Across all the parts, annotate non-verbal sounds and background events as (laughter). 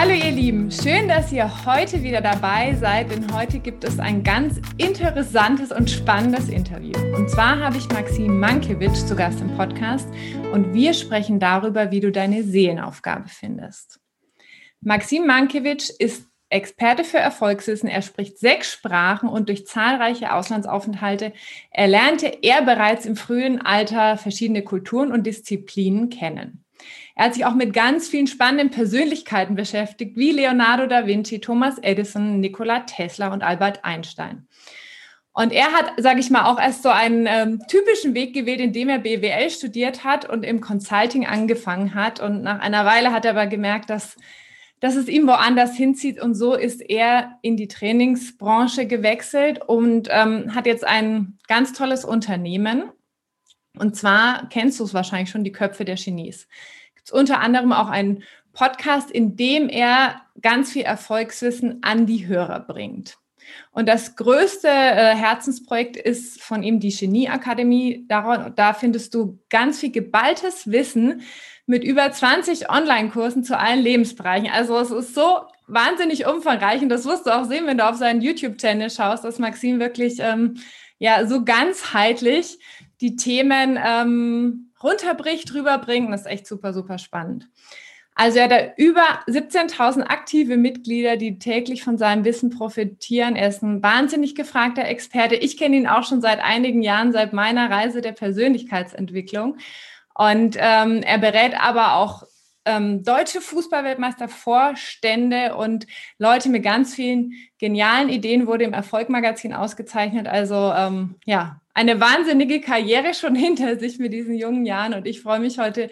Hallo ihr Lieben, schön, dass ihr heute wieder dabei seid, denn heute gibt es ein ganz interessantes und spannendes Interview. Und zwar habe ich Maxim Mankiewicz zu Gast im Podcast und wir sprechen darüber, wie du deine Seelenaufgabe findest. Maxim Mankiewicz ist Experte für Erfolgswissen. Er spricht sechs Sprachen und durch zahlreiche Auslandsaufenthalte erlernte er bereits im frühen Alter verschiedene Kulturen und Disziplinen kennen. Er hat sich auch mit ganz vielen spannenden Persönlichkeiten beschäftigt, wie Leonardo da Vinci, Thomas Edison, Nikola Tesla und Albert Einstein. Und er hat, sage ich mal, auch erst so einen ähm, typischen Weg gewählt, indem er BWL studiert hat und im Consulting angefangen hat. Und nach einer Weile hat er aber gemerkt, dass dass es ihm woanders hinzieht. Und so ist er in die Trainingsbranche gewechselt und ähm, hat jetzt ein ganz tolles Unternehmen. Und zwar kennst du es wahrscheinlich schon, die Köpfe der Genies. Unter anderem auch einen Podcast, in dem er ganz viel Erfolgswissen an die Hörer bringt. Und das größte äh, Herzensprojekt ist von ihm die Genieakademie. Da, da findest du ganz viel geballtes Wissen, mit über 20 Online-Kursen zu allen Lebensbereichen. Also es ist so wahnsinnig umfangreich und das wirst du auch sehen, wenn du auf seinen YouTube-Channel schaust, dass Maxim wirklich ähm, ja so ganzheitlich die Themen ähm, runterbricht, rüberbringt. Das ist echt super, super spannend. Also er hat da über 17.000 aktive Mitglieder, die täglich von seinem Wissen profitieren. Er ist ein wahnsinnig gefragter Experte. Ich kenne ihn auch schon seit einigen Jahren, seit meiner Reise der Persönlichkeitsentwicklung. Und ähm, er berät aber auch ähm, deutsche Fußballweltmeister, Vorstände und Leute mit ganz vielen genialen Ideen, wurde im Erfolgmagazin ausgezeichnet. Also ähm, ja, eine wahnsinnige Karriere schon (laughs) hinter sich mit diesen jungen Jahren. Und ich freue mich heute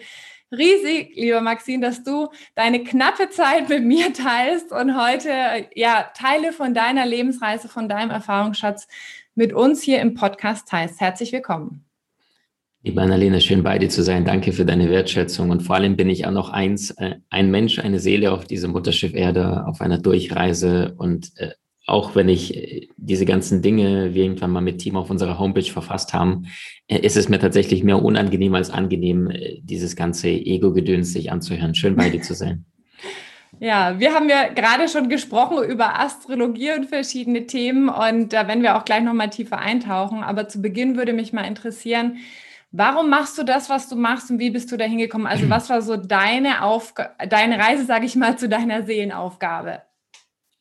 riesig, lieber Maxine, dass du deine knappe Zeit mit mir (laughs) teilst und heute ja Teile von deiner Lebensreise, von deinem Erfahrungsschatz mit uns hier im Podcast teilst. Herzlich willkommen. Liebe Annalena, schön bei dir zu sein. Danke für deine Wertschätzung. Und vor allem bin ich auch noch eins, äh, ein Mensch, eine Seele auf diesem Mutterschiff Erde, auf einer Durchreise. Und äh, auch wenn ich äh, diese ganzen Dinge wir irgendwann mal mit Team auf unserer Homepage verfasst haben, äh, ist es mir tatsächlich mehr unangenehm als angenehm, äh, dieses ganze Ego-Gedöns sich anzuhören. Schön bei dir zu sein. (laughs) Ja, wir haben ja gerade schon gesprochen über Astrologie und verschiedene Themen und da werden wir auch gleich nochmal tiefer eintauchen. Aber zu Beginn würde mich mal interessieren, Warum machst du das, was du machst und wie bist du da hingekommen? Also was war so deine, Aufga deine Reise, sage ich mal, zu deiner Seelenaufgabe?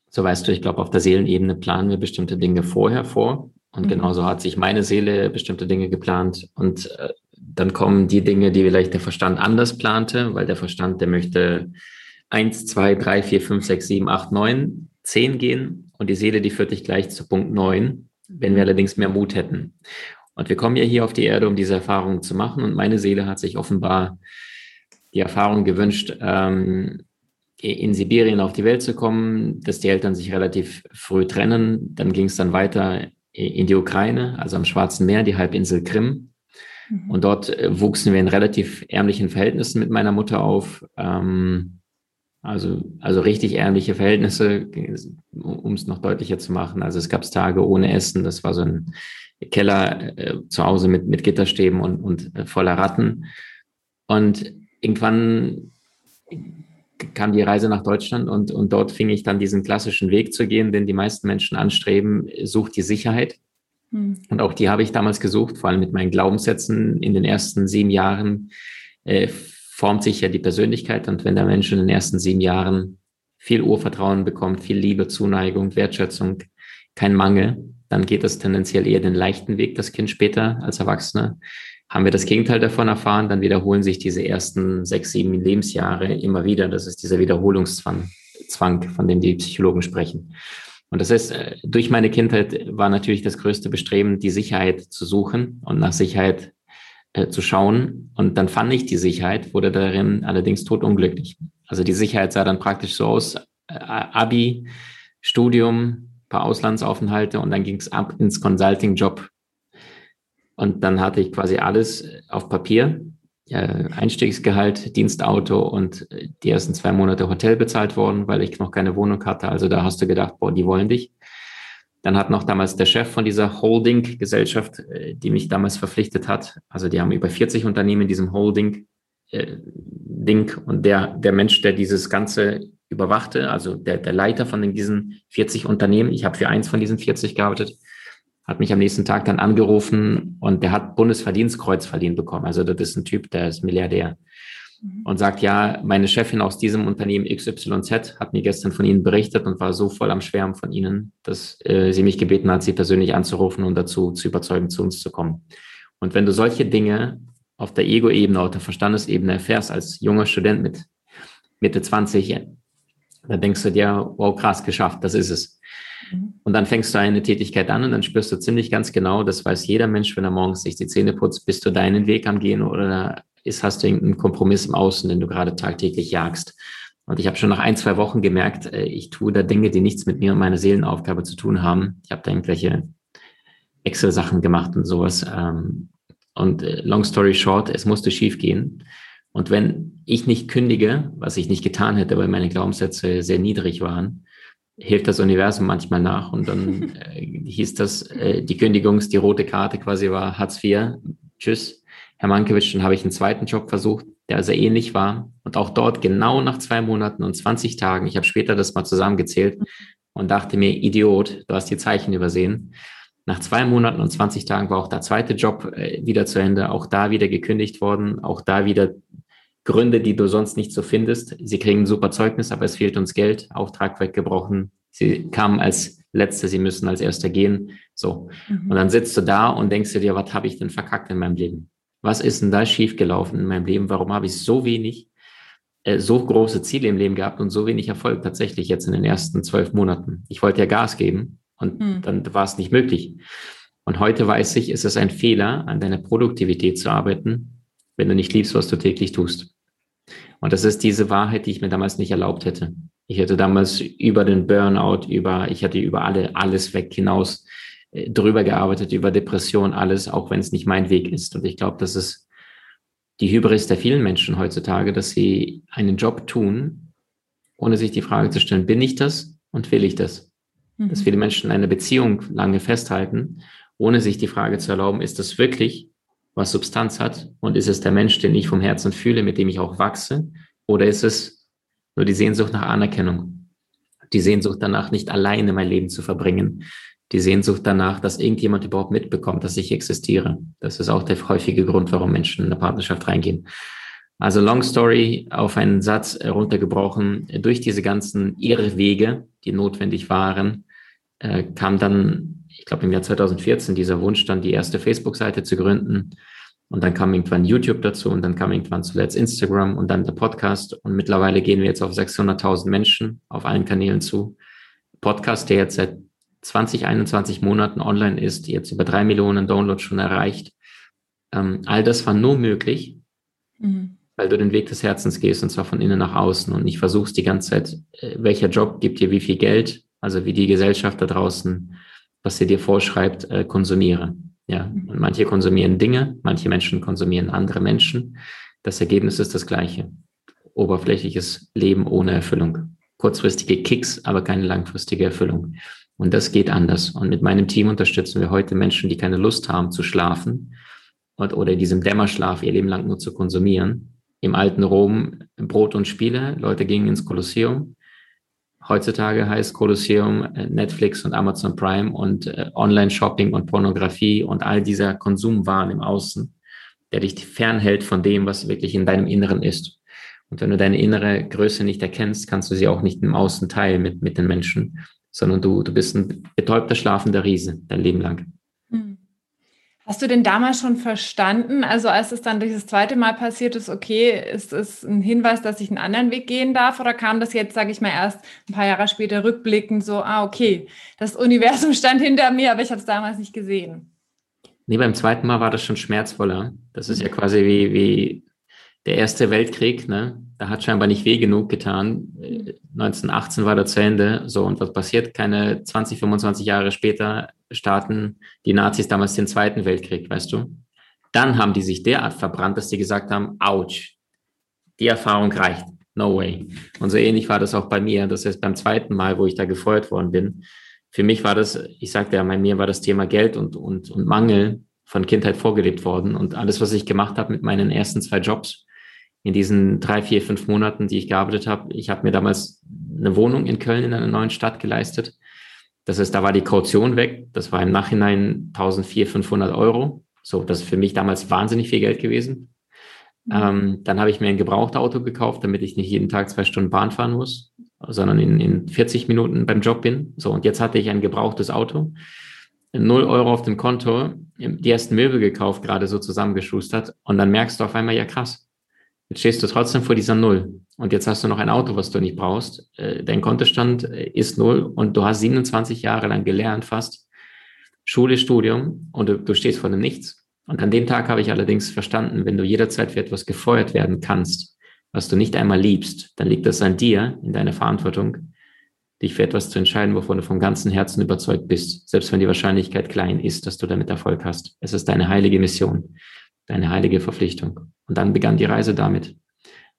So weißt du, ich glaube, auf der Seelenebene planen wir bestimmte Dinge vorher vor. Und mhm. genauso hat sich meine Seele bestimmte Dinge geplant. Und äh, dann kommen die Dinge, die vielleicht der Verstand anders plante, weil der Verstand, der möchte eins, zwei, drei, vier, fünf, sechs, sieben, acht, neun, zehn gehen. Und die Seele, die führt dich gleich zu Punkt neun, wenn wir allerdings mehr Mut hätten. Und wir kommen ja hier auf die Erde, um diese Erfahrung zu machen. Und meine Seele hat sich offenbar die Erfahrung gewünscht, ähm, in Sibirien auf die Welt zu kommen, dass die Eltern sich relativ früh trennen. Dann ging es dann weiter in die Ukraine, also am Schwarzen Meer, die Halbinsel Krim. Mhm. Und dort äh, wuchsen wir in relativ ärmlichen Verhältnissen mit meiner Mutter auf. Ähm, also, also richtig ärmliche Verhältnisse, um es noch deutlicher zu machen. Also es gab Tage ohne Essen. Das war so ein Keller äh, zu Hause mit, mit Gitterstäben und, und äh, voller Ratten. Und irgendwann kam die Reise nach Deutschland und, und dort fing ich dann diesen klassischen Weg zu gehen, den die meisten Menschen anstreben, sucht die Sicherheit. Hm. Und auch die habe ich damals gesucht, vor allem mit meinen Glaubenssätzen. In den ersten sieben Jahren äh, formt sich ja die Persönlichkeit. Und wenn der Mensch in den ersten sieben Jahren viel Urvertrauen bekommt, viel Liebe, Zuneigung, Wertschätzung, kein Mangel, dann geht das tendenziell eher den leichten Weg, das Kind später als Erwachsene. Haben wir das Gegenteil davon erfahren, dann wiederholen sich diese ersten sechs, sieben Lebensjahre immer wieder. Das ist dieser Wiederholungszwang, Zwang, von dem die Psychologen sprechen. Und das heißt, äh, durch meine Kindheit war natürlich das größte Bestreben, die Sicherheit zu suchen und nach Sicherheit äh, zu schauen. Und dann fand ich die Sicherheit, wurde darin allerdings totunglücklich. Also die Sicherheit sah dann praktisch so aus, äh, Abi, Studium, paar Auslandsaufenthalte und dann ging es ab ins Consulting-Job. Und dann hatte ich quasi alles auf Papier, äh, Einstiegsgehalt, Dienstauto und die ersten zwei Monate Hotel bezahlt worden, weil ich noch keine Wohnung hatte. Also da hast du gedacht, boah, die wollen dich. Dann hat noch damals der Chef von dieser Holding-Gesellschaft, äh, die mich damals verpflichtet hat, also die haben über 40 Unternehmen in diesem Holding äh, und der, der Mensch, der dieses ganze überwachte, also der, der Leiter von diesen 40 Unternehmen, ich habe für eins von diesen 40 gearbeitet, hat mich am nächsten Tag dann angerufen und der hat Bundesverdienstkreuz verliehen bekommen. Also das ist ein Typ, der ist Milliardär mhm. und sagt, ja, meine Chefin aus diesem Unternehmen XYZ hat mir gestern von Ihnen berichtet und war so voll am Schwärmen von Ihnen, dass äh, sie mich gebeten hat, Sie persönlich anzurufen und dazu zu überzeugen, zu uns zu kommen. Und wenn du solche Dinge auf der Ego-Ebene, auf der Verstandesebene erfährst als junger Student mit Mitte 20, dann denkst du dir, wow, krass, geschafft, das ist es. Mhm. Und dann fängst du eine Tätigkeit an und dann spürst du ziemlich ganz genau, das weiß jeder Mensch, wenn er morgens sich die Zähne putzt, bist du deinen Weg am Gehen oder ist, hast du irgendeinen Kompromiss im Außen, den du gerade tagtäglich jagst. Und ich habe schon nach ein, zwei Wochen gemerkt, äh, ich tue da Dinge, die nichts mit mir und meiner Seelenaufgabe zu tun haben. Ich habe da irgendwelche Excel-Sachen gemacht und sowas. Ähm, und äh, long story short, es musste schief gehen. Und wenn ich nicht kündige, was ich nicht getan hätte, weil meine Glaubenssätze sehr niedrig waren, hilft das Universum manchmal nach. Und dann äh, hieß das, äh, die Kündigungs-, die rote Karte quasi war Hartz IV. Tschüss, Herr Mankiewicz. Dann habe ich einen zweiten Job versucht, der sehr ähnlich war. Und auch dort genau nach zwei Monaten und 20 Tagen, ich habe später das mal zusammengezählt und dachte mir, Idiot, du hast die Zeichen übersehen. Nach zwei Monaten und 20 Tagen war auch der zweite Job äh, wieder zu Ende, auch da wieder gekündigt worden, auch da wieder Gründe, die du sonst nicht so findest. Sie kriegen ein super Zeugnis, aber es fehlt uns Geld, Auftrag weggebrochen. Sie kamen als Letzte, sie müssen als Erster gehen. So. Mhm. Und dann sitzt du da und denkst du dir, was habe ich denn verkackt in meinem Leben? Was ist denn da schiefgelaufen in meinem Leben? Warum habe ich so wenig, äh, so große Ziele im Leben gehabt und so wenig Erfolg tatsächlich jetzt in den ersten zwölf Monaten? Ich wollte ja Gas geben und mhm. dann war es nicht möglich. Und heute weiß ich, ist es ein Fehler, an deiner Produktivität zu arbeiten, wenn du nicht liebst, was du täglich tust. Und das ist diese Wahrheit, die ich mir damals nicht erlaubt hätte. Ich hätte damals über den Burnout, über, ich hatte über alle, alles weg hinaus äh, drüber gearbeitet, über Depression, alles, auch wenn es nicht mein Weg ist. Und ich glaube, das ist die Hybris der vielen Menschen heutzutage, dass sie einen Job tun, ohne sich die Frage zu stellen, bin ich das und will ich das? Mhm. Dass viele Menschen eine Beziehung lange festhalten, ohne sich die Frage zu erlauben, ist das wirklich was Substanz hat? Und ist es der Mensch, den ich vom Herzen fühle, mit dem ich auch wachse? Oder ist es nur die Sehnsucht nach Anerkennung? Die Sehnsucht danach, nicht alleine mein Leben zu verbringen. Die Sehnsucht danach, dass irgendjemand überhaupt mitbekommt, dass ich existiere. Das ist auch der häufige Grund, warum Menschen in eine Partnerschaft reingehen. Also Long Story auf einen Satz runtergebrochen. Durch diese ganzen Irrwege, die notwendig waren, äh, kam dann glaube im Jahr 2014 dieser Wunsch, dann die erste Facebook-Seite zu gründen. Und dann kam irgendwann YouTube dazu und dann kam irgendwann zuletzt Instagram und dann der Podcast. Und mittlerweile gehen wir jetzt auf 600.000 Menschen auf allen Kanälen zu. Podcast, der jetzt seit 20, 21 Monaten online ist, jetzt über drei Millionen Downloads schon erreicht. Ähm, all das war nur möglich, mhm. weil du den Weg des Herzens gehst und zwar von innen nach außen und nicht versuchst die ganze Zeit, äh, welcher Job gibt dir wie viel Geld, also wie die Gesellschaft da draußen was sie dir vorschreibt, äh, konsumiere. Ja, mhm. und manche konsumieren Dinge, manche Menschen konsumieren andere Menschen. Das Ergebnis ist das gleiche. Oberflächliches Leben ohne Erfüllung. Kurzfristige Kicks, aber keine langfristige Erfüllung. Und das geht anders. Und mit meinem Team unterstützen wir heute Menschen, die keine Lust haben zu schlafen und, oder in diesem Dämmerschlaf ihr Leben lang nur zu konsumieren. Im alten Rom Brot und Spiele. Leute gingen ins Kolosseum, heutzutage heißt Kolosseum äh, Netflix und Amazon Prime und äh, Online-Shopping und Pornografie und all dieser Konsumwahn im Außen, der dich fernhält von dem, was wirklich in deinem Inneren ist. Und wenn du deine innere Größe nicht erkennst, kannst du sie auch nicht im Außen teilen mit, mit den Menschen, sondern du, du bist ein betäubter, schlafender Riese dein Leben lang. Hast du denn damals schon verstanden, also als es dann dieses zweite Mal passiert ist, okay, ist es ein Hinweis, dass ich einen anderen Weg gehen darf oder kam das jetzt, sage ich mal, erst ein paar Jahre später rückblickend so, ah, okay, das Universum (laughs) stand hinter mir, aber ich habe es damals nicht gesehen? Nee, beim zweiten Mal war das schon schmerzvoller. Das ist ja quasi wie, wie der Erste Weltkrieg, ne? Da hat scheinbar nicht weh genug getan. 1918 war der zu Ende. So, und was passiert? Keine 20, 25 Jahre später starten die Nazis damals den Zweiten Weltkrieg, weißt du? Dann haben die sich derart verbrannt, dass die gesagt haben, ouch, die Erfahrung reicht. No way. Und so ähnlich war das auch bei mir. Das heißt, beim zweiten Mal, wo ich da gefeuert worden bin, für mich war das, ich sagte ja, bei mir war das Thema Geld und, und, und Mangel von Kindheit vorgelebt worden. Und alles, was ich gemacht habe mit meinen ersten zwei Jobs, in diesen drei, vier, fünf Monaten, die ich gearbeitet habe, ich habe mir damals eine Wohnung in Köln in einer neuen Stadt geleistet. Das ist, da war die Kaution weg. Das war im Nachhinein 1400, 500 Euro. So, das ist für mich damals wahnsinnig viel Geld gewesen. Mhm. Ähm, dann habe ich mir ein Gebrauchtauto gekauft, damit ich nicht jeden Tag zwei Stunden Bahn fahren muss, sondern in, in 40 Minuten beim Job bin. So, und jetzt hatte ich ein gebrauchtes Auto. 0 Euro auf dem Konto, die ersten Möbel gekauft, gerade so zusammengeschustert. Und dann merkst du auf einmal, ja krass, jetzt stehst du trotzdem vor dieser Null. Und jetzt hast du noch ein Auto, was du nicht brauchst. Äh, dein Kontostand äh, ist null und du hast 27 Jahre lang gelernt, fast Schule, Studium und du, du stehst vor dem Nichts. Und an dem Tag habe ich allerdings verstanden, wenn du jederzeit für etwas gefeuert werden kannst, was du nicht einmal liebst, dann liegt das an dir, in deiner Verantwortung, dich für etwas zu entscheiden, wovon du vom ganzen Herzen überzeugt bist, selbst wenn die Wahrscheinlichkeit klein ist, dass du damit Erfolg hast. Es ist deine heilige Mission, deine heilige Verpflichtung. Und dann begann die Reise damit.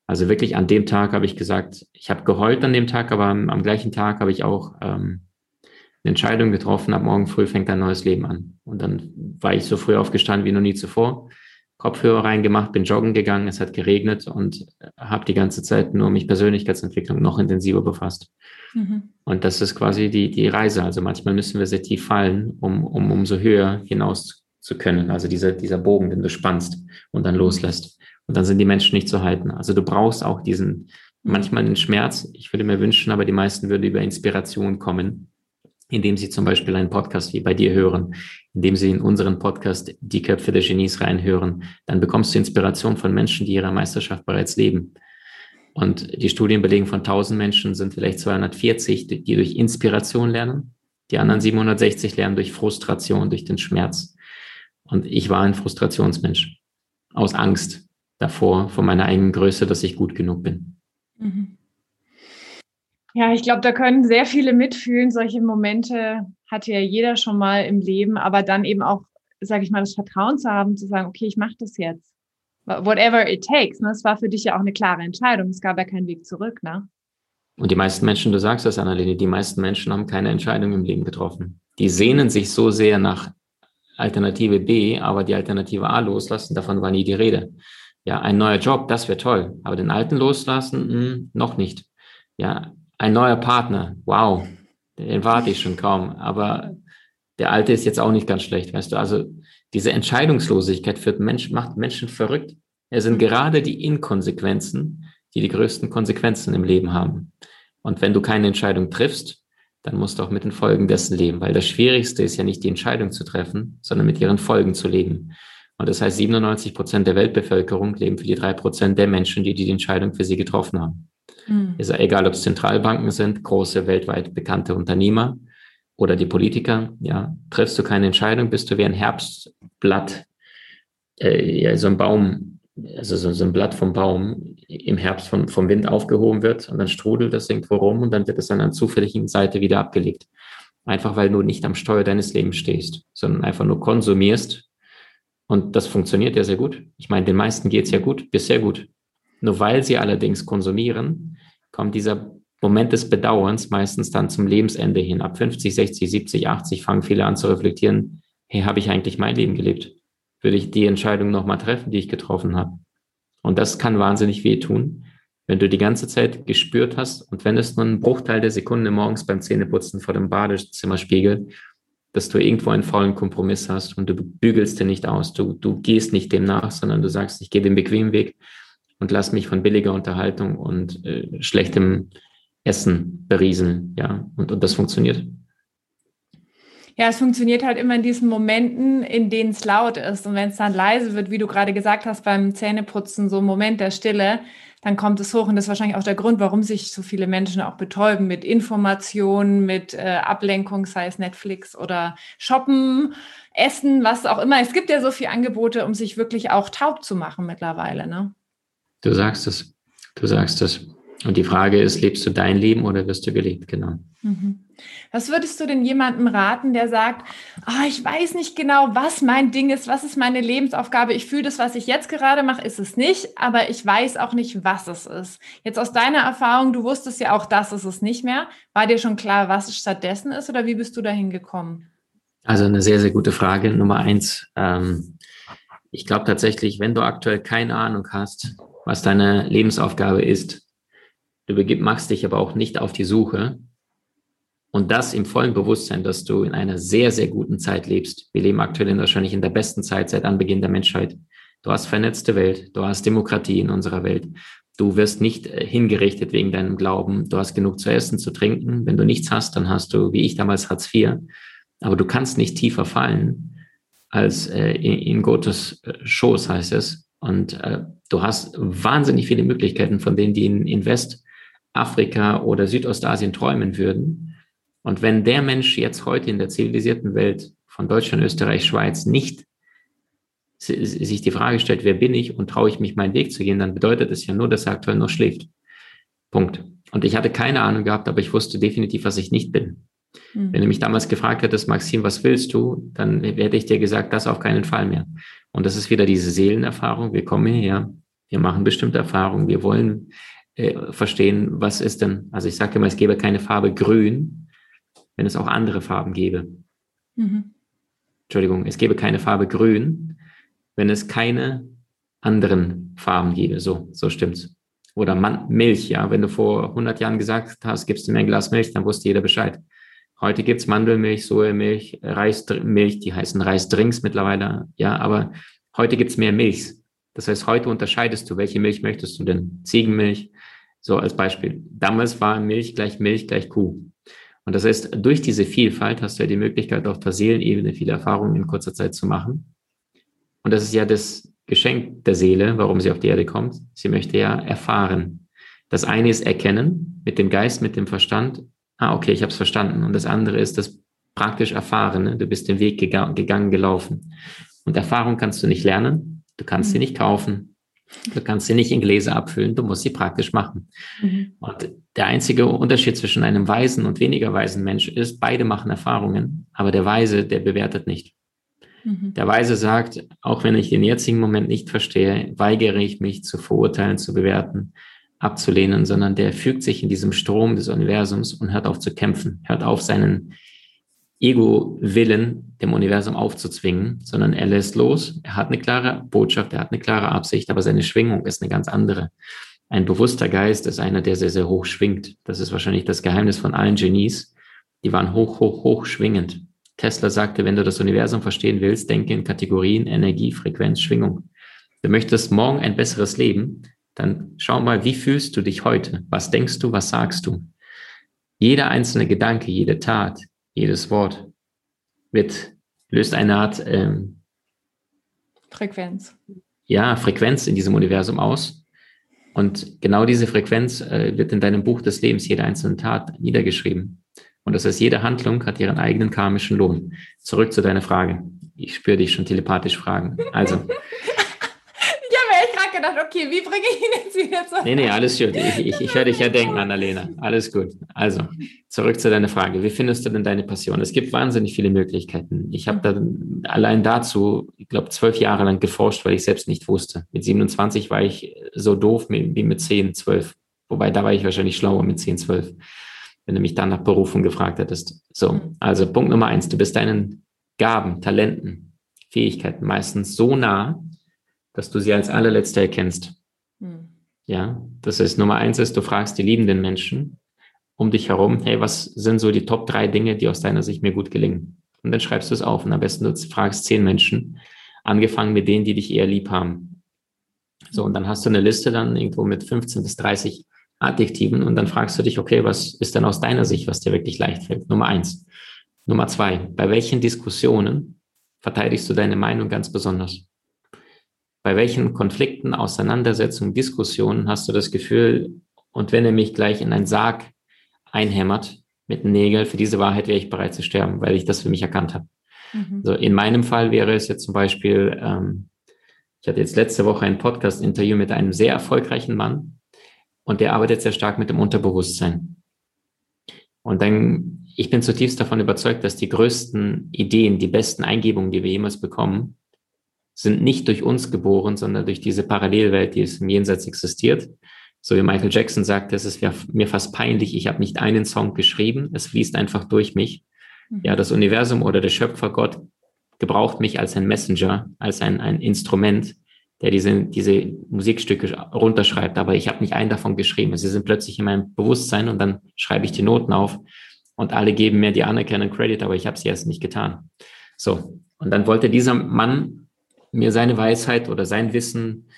Also wirklich an dem Tag habe ich gesagt, ich habe geheult an dem Tag, aber am, am gleichen Tag habe ich auch ähm, eine Entscheidung getroffen, ab morgen früh fängt ein neues Leben an. Und dann war ich so früh aufgestanden wie noch nie zuvor, Kopfhörer reingemacht, bin joggen gegangen, es hat geregnet und habe die ganze Zeit nur mich Persönlichkeitsentwicklung noch intensiver befasst. Mhm. Und das ist quasi die, die Reise. Also manchmal müssen wir sehr tief fallen, um, um umso höher hinaus zu können. Also dieser, dieser Bogen, den du spannst und dann loslässt. Und dann sind die Menschen nicht zu halten. Also du brauchst auch diesen, manchmal den Schmerz. Ich würde mir wünschen, aber die meisten würden über Inspiration kommen, indem sie zum Beispiel einen Podcast wie bei dir hören, indem sie in unseren Podcast Die Köpfe der Genies reinhören. Dann bekommst du Inspiration von Menschen, die ihre Meisterschaft bereits leben. Und die Studien belegen, von 1000 Menschen sind vielleicht 240, die durch Inspiration lernen. Die anderen 760 lernen durch Frustration, durch den Schmerz. Und ich war ein Frustrationsmensch. Aus Angst davor, vor meiner eigenen Größe, dass ich gut genug bin. Mhm. Ja, ich glaube, da können sehr viele mitfühlen. Solche Momente hatte ja jeder schon mal im Leben, aber dann eben auch, sage ich mal, das Vertrauen zu haben, zu sagen, okay, ich mache das jetzt. Whatever it takes. Ne? Das war für dich ja auch eine klare Entscheidung. Es gab ja keinen Weg zurück. Ne? Und die meisten Menschen, du sagst das, Annalene, die meisten Menschen haben keine Entscheidung im Leben getroffen. Die sehnen sich so sehr nach Alternative B, aber die Alternative A loslassen, davon war nie die Rede. Ja, ein neuer Job, das wäre toll. Aber den alten loslassen, mh, hm, noch nicht. Ja, ein neuer Partner, wow, den warte ich schon kaum. Aber der alte ist jetzt auch nicht ganz schlecht, weißt du. Also diese Entscheidungslosigkeit führt Mensch, macht Menschen verrückt. Es sind gerade die Inkonsequenzen, die die größten Konsequenzen im Leben haben. Und wenn du keine Entscheidung triffst, dann musst du auch mit den Folgen dessen leben, weil das Schwierigste ist ja nicht die Entscheidung zu treffen, sondern mit ihren Folgen zu leben. Und das heißt, 97 Prozent der Weltbevölkerung leben für die drei Prozent der Menschen, die die Entscheidung für sie getroffen haben. Mhm. Ist ja egal, ob es Zentralbanken sind, große weltweit bekannte Unternehmer oder die Politiker. Ja, triffst du keine Entscheidung, bist du wie ein Herbstblatt, äh, ja, so ein Baum, also so, so, ein Blatt vom Baum im Herbst vom, vom Wind aufgehoben wird und dann strudelt das irgendwo rum und dann wird es an einer zufälligen Seite wieder abgelegt. Einfach weil du nicht am Steuer deines Lebens stehst, sondern einfach nur konsumierst und das funktioniert ja sehr gut. Ich meine, den meisten geht's ja gut, bis sehr gut. Nur weil sie allerdings konsumieren, kommt dieser Moment des Bedauerns meistens dann zum Lebensende hin. Ab 50, 60, 70, 80 fangen viele an zu reflektieren, hey, habe ich eigentlich mein Leben gelebt? Würde ich die Entscheidung nochmal treffen, die ich getroffen habe? Und das kann wahnsinnig wehtun, wenn du die ganze Zeit gespürt hast und wenn es nur ein Bruchteil der Sekunde morgens beim Zähneputzen vor dem Badezimmerspiegel dass du irgendwo einen faulen Kompromiss hast und du bügelst den nicht aus. Du, du gehst nicht dem nach, sondern du sagst, ich gehe den bequemen Weg und lass mich von billiger Unterhaltung und äh, schlechtem Essen berieseln. Ja, und, und das funktioniert. Ja, es funktioniert halt immer in diesen Momenten, in denen es laut ist. Und wenn es dann leise wird, wie du gerade gesagt hast, beim Zähneputzen, so ein Moment der Stille, dann kommt es hoch. Und das ist wahrscheinlich auch der Grund, warum sich so viele Menschen auch betäuben mit Informationen, mit äh, Ablenkung, sei es Netflix oder Shoppen, Essen, was auch immer. Es gibt ja so viele Angebote, um sich wirklich auch taub zu machen mittlerweile. Ne? Du sagst es. Du sagst es. Und die Frage ist, lebst du dein Leben oder wirst du gelebt? Genau. Mhm. Was würdest du denn jemandem raten, der sagt, oh, ich weiß nicht genau, was mein Ding ist, was ist meine Lebensaufgabe, ich fühle das, was ich jetzt gerade mache, ist es nicht, aber ich weiß auch nicht, was es ist. Jetzt aus deiner Erfahrung, du wusstest ja auch, das ist es nicht mehr. War dir schon klar, was es stattdessen ist oder wie bist du dahin gekommen? Also eine sehr, sehr gute Frage. Nummer eins, ähm, ich glaube tatsächlich, wenn du aktuell keine Ahnung hast, was deine Lebensaufgabe ist, Du machst dich aber auch nicht auf die Suche. Und das im vollen Bewusstsein, dass du in einer sehr, sehr guten Zeit lebst. Wir leben aktuell in wahrscheinlich in der besten Zeit seit Anbeginn der Menschheit. Du hast vernetzte Welt, du hast Demokratie in unserer Welt. Du wirst nicht äh, hingerichtet wegen deinem Glauben. Du hast genug zu essen, zu trinken. Wenn du nichts hast, dann hast du, wie ich damals, Hartz IV. Aber du kannst nicht tiefer fallen als äh, in, Gottes äh, Schoß, heißt es. Und du hast wahnsinnig viele Möglichkeiten, von denen die in, in Westafrika oder Südostasien träumen würden. Und wenn der Mensch jetzt heute in der zivilisierten Welt von Deutschland, Österreich, Schweiz nicht sich die Frage stellt, wer bin ich und traue ich mich meinen Weg zu gehen, dann bedeutet es ja nur, dass er aktuell noch schläft. Punkt. Und ich hatte keine Ahnung gehabt, aber ich wusste definitiv, was ich nicht bin. Mhm. Wenn du mich damals gefragt hättest, Maxim, was willst du, dann hätte ich dir gesagt, das auf keinen Fall mehr. Und das ist wieder diese Seelenerfahrung. Wir kommen hierher, wir machen bestimmte Erfahrungen, wir wollen äh, verstehen, was ist denn, also ich sage immer, es gäbe keine Farbe grün, wenn es auch andere Farben gäbe. Mhm. Entschuldigung, es gäbe keine Farbe grün, wenn es keine anderen Farben gäbe. So, so stimmt's. Oder Man Milch, ja. Wenn du vor 100 Jahren gesagt hast, gibst du mir ein Glas Milch, dann wusste jeder Bescheid. Heute gibt's Mandelmilch, Sojamilch, Reismilch, die heißen Reisdrinks mittlerweile, ja, aber heute gibt's mehr Milch. Das heißt, heute unterscheidest du, welche Milch möchtest du denn? Ziegenmilch, so als Beispiel. Damals war Milch gleich Milch gleich Kuh. Und das heißt, durch diese Vielfalt hast du ja die Möglichkeit, auf der Seelenebene viele Erfahrungen in kurzer Zeit zu machen. Und das ist ja das Geschenk der Seele, warum sie auf die Erde kommt. Sie möchte ja erfahren. Das eine ist erkennen mit dem Geist, mit dem Verstand. Ah, okay, ich habe es verstanden. Und das andere ist das praktisch Erfahrene. Du bist den Weg gegangen, gegangen gelaufen. Und Erfahrung kannst du nicht lernen. Du kannst mhm. sie nicht kaufen. Du kannst sie nicht in Gläser abfüllen. Du musst sie praktisch machen. Mhm. Und der einzige Unterschied zwischen einem weisen und weniger weisen Mensch ist, beide machen Erfahrungen, aber der Weise, der bewertet nicht. Mhm. Der Weise sagt, auch wenn ich den jetzigen Moment nicht verstehe, weigere ich mich zu verurteilen, zu bewerten, abzulehnen, sondern der fügt sich in diesem Strom des Universums und hört auf zu kämpfen, hört auf seinen Ego-Willen dem Universum aufzuzwingen, sondern er lässt los, er hat eine klare Botschaft, er hat eine klare Absicht, aber seine Schwingung ist eine ganz andere. Ein bewusster Geist ist einer, der sehr, sehr hoch schwingt. Das ist wahrscheinlich das Geheimnis von allen Genies. Die waren hoch, hoch, hoch schwingend. Tesla sagte, wenn du das Universum verstehen willst, denke in Kategorien Energie, Frequenz, Schwingung. Du möchtest morgen ein besseres Leben, dann schau mal, wie fühlst du dich heute? Was denkst du, was sagst du? Jeder einzelne Gedanke, jede Tat, jedes Wort wird, löst eine Art ähm, Frequenz. Ja, Frequenz in diesem Universum aus. Und genau diese Frequenz äh, wird in deinem Buch des Lebens, jede einzelne Tat, niedergeschrieben. Und das heißt, jede Handlung hat ihren eigenen karmischen Lohn. Zurück zu deiner Frage. Ich spüre dich schon telepathisch fragen. Also. (laughs) ich habe mir echt gerade gedacht, okay, wie bringe ich ihn jetzt wieder zurück? Nee, nee, alles gut. Ich, ich, ich höre dich ja denken, Annalena. Alles gut. Also, zurück zu deiner Frage. Wie findest du denn deine Passion? Es gibt wahnsinnig viele Möglichkeiten. Ich habe da allein dazu, ich glaube, zwölf Jahre lang geforscht, weil ich selbst nicht wusste. Mit 27 war ich so doof wie mit 10, 12. Wobei, da war ich wahrscheinlich schlauer mit 10, 12 wenn du mich dann nach Berufung gefragt hättest. So, mhm. also Punkt Nummer eins, du bist deinen Gaben, Talenten, Fähigkeiten meistens so nah, dass du sie als allerletzte erkennst. Mhm. Ja, das heißt, Nummer eins ist, du fragst die liebenden Menschen um dich herum, hey, was sind so die Top drei Dinge, die aus deiner Sicht mir gut gelingen? Und dann schreibst du es auf und am besten du fragst zehn Menschen, angefangen mit denen, die dich eher lieb haben. So, und dann hast du eine Liste dann irgendwo mit 15 bis 30 Adjektiven und dann fragst du dich, okay, was ist denn aus deiner Sicht, was dir wirklich leicht fällt? Nummer eins. Nummer zwei, bei welchen Diskussionen verteidigst du deine Meinung ganz besonders? Bei welchen Konflikten, Auseinandersetzungen, Diskussionen hast du das Gefühl, und wenn er mich gleich in einen Sarg einhämmert mit einem Nägel, für diese Wahrheit wäre ich bereit zu sterben, weil ich das für mich erkannt habe. Mhm. So, in meinem Fall wäre es jetzt zum Beispiel, ähm, ich hatte jetzt letzte Woche ein Podcast-Interview mit einem sehr erfolgreichen Mann, und der arbeitet sehr stark mit dem Unterbewusstsein. Und dann, ich bin zutiefst davon überzeugt, dass die größten Ideen, die besten Eingebungen, die wir jemals bekommen, sind nicht durch uns geboren, sondern durch diese Parallelwelt, die es im Jenseits existiert. So wie Michael Jackson sagte, es ist mir fast peinlich, ich habe nicht einen Song geschrieben, es fließt einfach durch mich. Mhm. Ja, das Universum oder der Schöpfer Gott gebraucht mich als ein Messenger, als ein, ein Instrument, der diese, diese Musikstücke runterschreibt, aber ich habe nicht einen davon geschrieben. Sie sind plötzlich in meinem Bewusstsein und dann schreibe ich die Noten auf und alle geben mir die Anerkennung Credit, aber ich habe sie erst nicht getan. So, und dann wollte dieser Mann mir seine Weisheit oder sein Wissen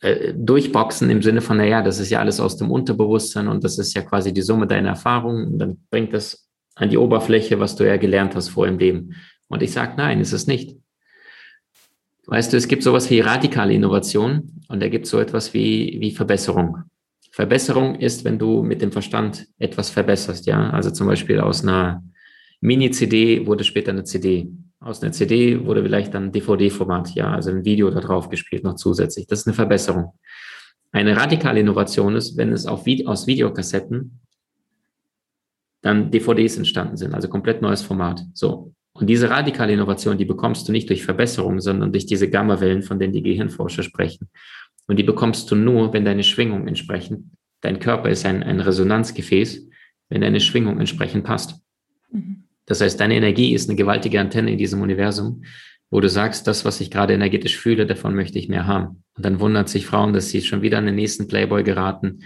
äh, durchboxen im Sinne von, naja, das ist ja alles aus dem Unterbewusstsein und das ist ja quasi die Summe deiner Erfahrungen und dann bringt das an die Oberfläche, was du ja gelernt hast vor im Leben. Und ich sage, nein, ist es nicht. Weißt du, es gibt sowas wie radikale Innovation und da gibt es so etwas wie, wie Verbesserung. Verbesserung ist, wenn du mit dem Verstand etwas verbesserst, ja. Also zum Beispiel aus einer Mini-CD wurde später eine CD. Aus einer CD wurde vielleicht dann DVD-Format, ja, also ein Video da drauf gespielt noch zusätzlich. Das ist eine Verbesserung. Eine radikale Innovation ist, wenn es auf, aus Videokassetten dann DVDs entstanden sind, also komplett neues Format. So. Und diese radikale Innovation, die bekommst du nicht durch Verbesserung, sondern durch diese Gammawellen, von denen die Gehirnforscher sprechen. Und die bekommst du nur, wenn deine Schwingung entsprechend, dein Körper ist ein, ein Resonanzgefäß, wenn deine Schwingung entsprechend passt. Mhm. Das heißt, deine Energie ist eine gewaltige Antenne in diesem Universum, wo du sagst, das, was ich gerade energetisch fühle, davon möchte ich mehr haben. Und dann wundert sich Frauen, dass sie schon wieder an den nächsten Playboy geraten,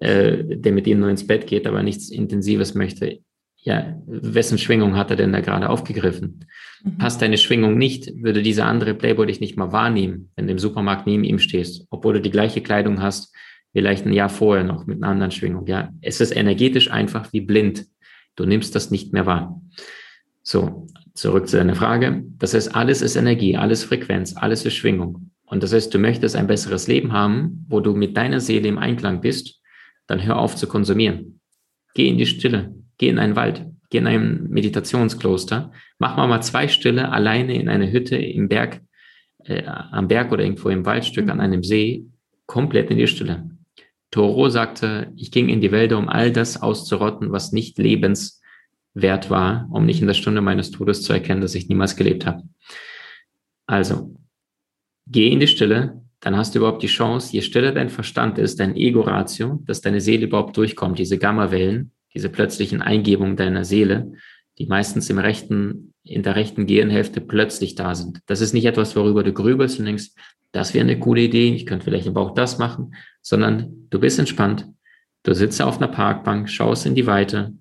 äh, der mit ihnen nur ins Bett geht, aber nichts Intensives möchte ja, wessen Schwingung hat er denn da gerade aufgegriffen? Mhm. Passt deine Schwingung nicht, würde dieser andere Playboy dich nicht mal wahrnehmen, wenn du im Supermarkt neben ihm stehst, obwohl du die gleiche Kleidung hast, vielleicht ein Jahr vorher noch mit einer anderen Schwingung. Ja, es ist energetisch einfach wie blind. Du nimmst das nicht mehr wahr. So, zurück zu deiner Frage. Das heißt, alles ist Energie, alles Frequenz, alles ist Schwingung. Und das heißt, du möchtest ein besseres Leben haben, wo du mit deiner Seele im Einklang bist, dann hör auf zu konsumieren. Geh in die Stille, geh in einen Wald, geh in ein Meditationskloster, mach mal mal zwei Stille alleine in einer Hütte im Berg, äh, am Berg oder irgendwo im Waldstück mhm. an einem See, komplett in die Stille. Toro sagte, ich ging in die Wälder, um all das auszurotten, was nicht lebenswert war, um nicht in der Stunde meines Todes zu erkennen, dass ich niemals gelebt habe. Also, geh in die Stille, dann hast du überhaupt die Chance, je stiller dein Verstand ist, dein Ego-Ratio, dass deine Seele überhaupt durchkommt, diese Gamma-Wellen, diese plötzlichen Eingebungen deiner Seele, die meistens im rechten, in der rechten Gehirnhälfte plötzlich da sind. Das ist nicht etwas, worüber du grübelst und denkst, das wäre eine coole Idee, ich könnte vielleicht aber auch das machen, sondern du bist entspannt, du sitzt auf einer Parkbank, schaust in die Weite,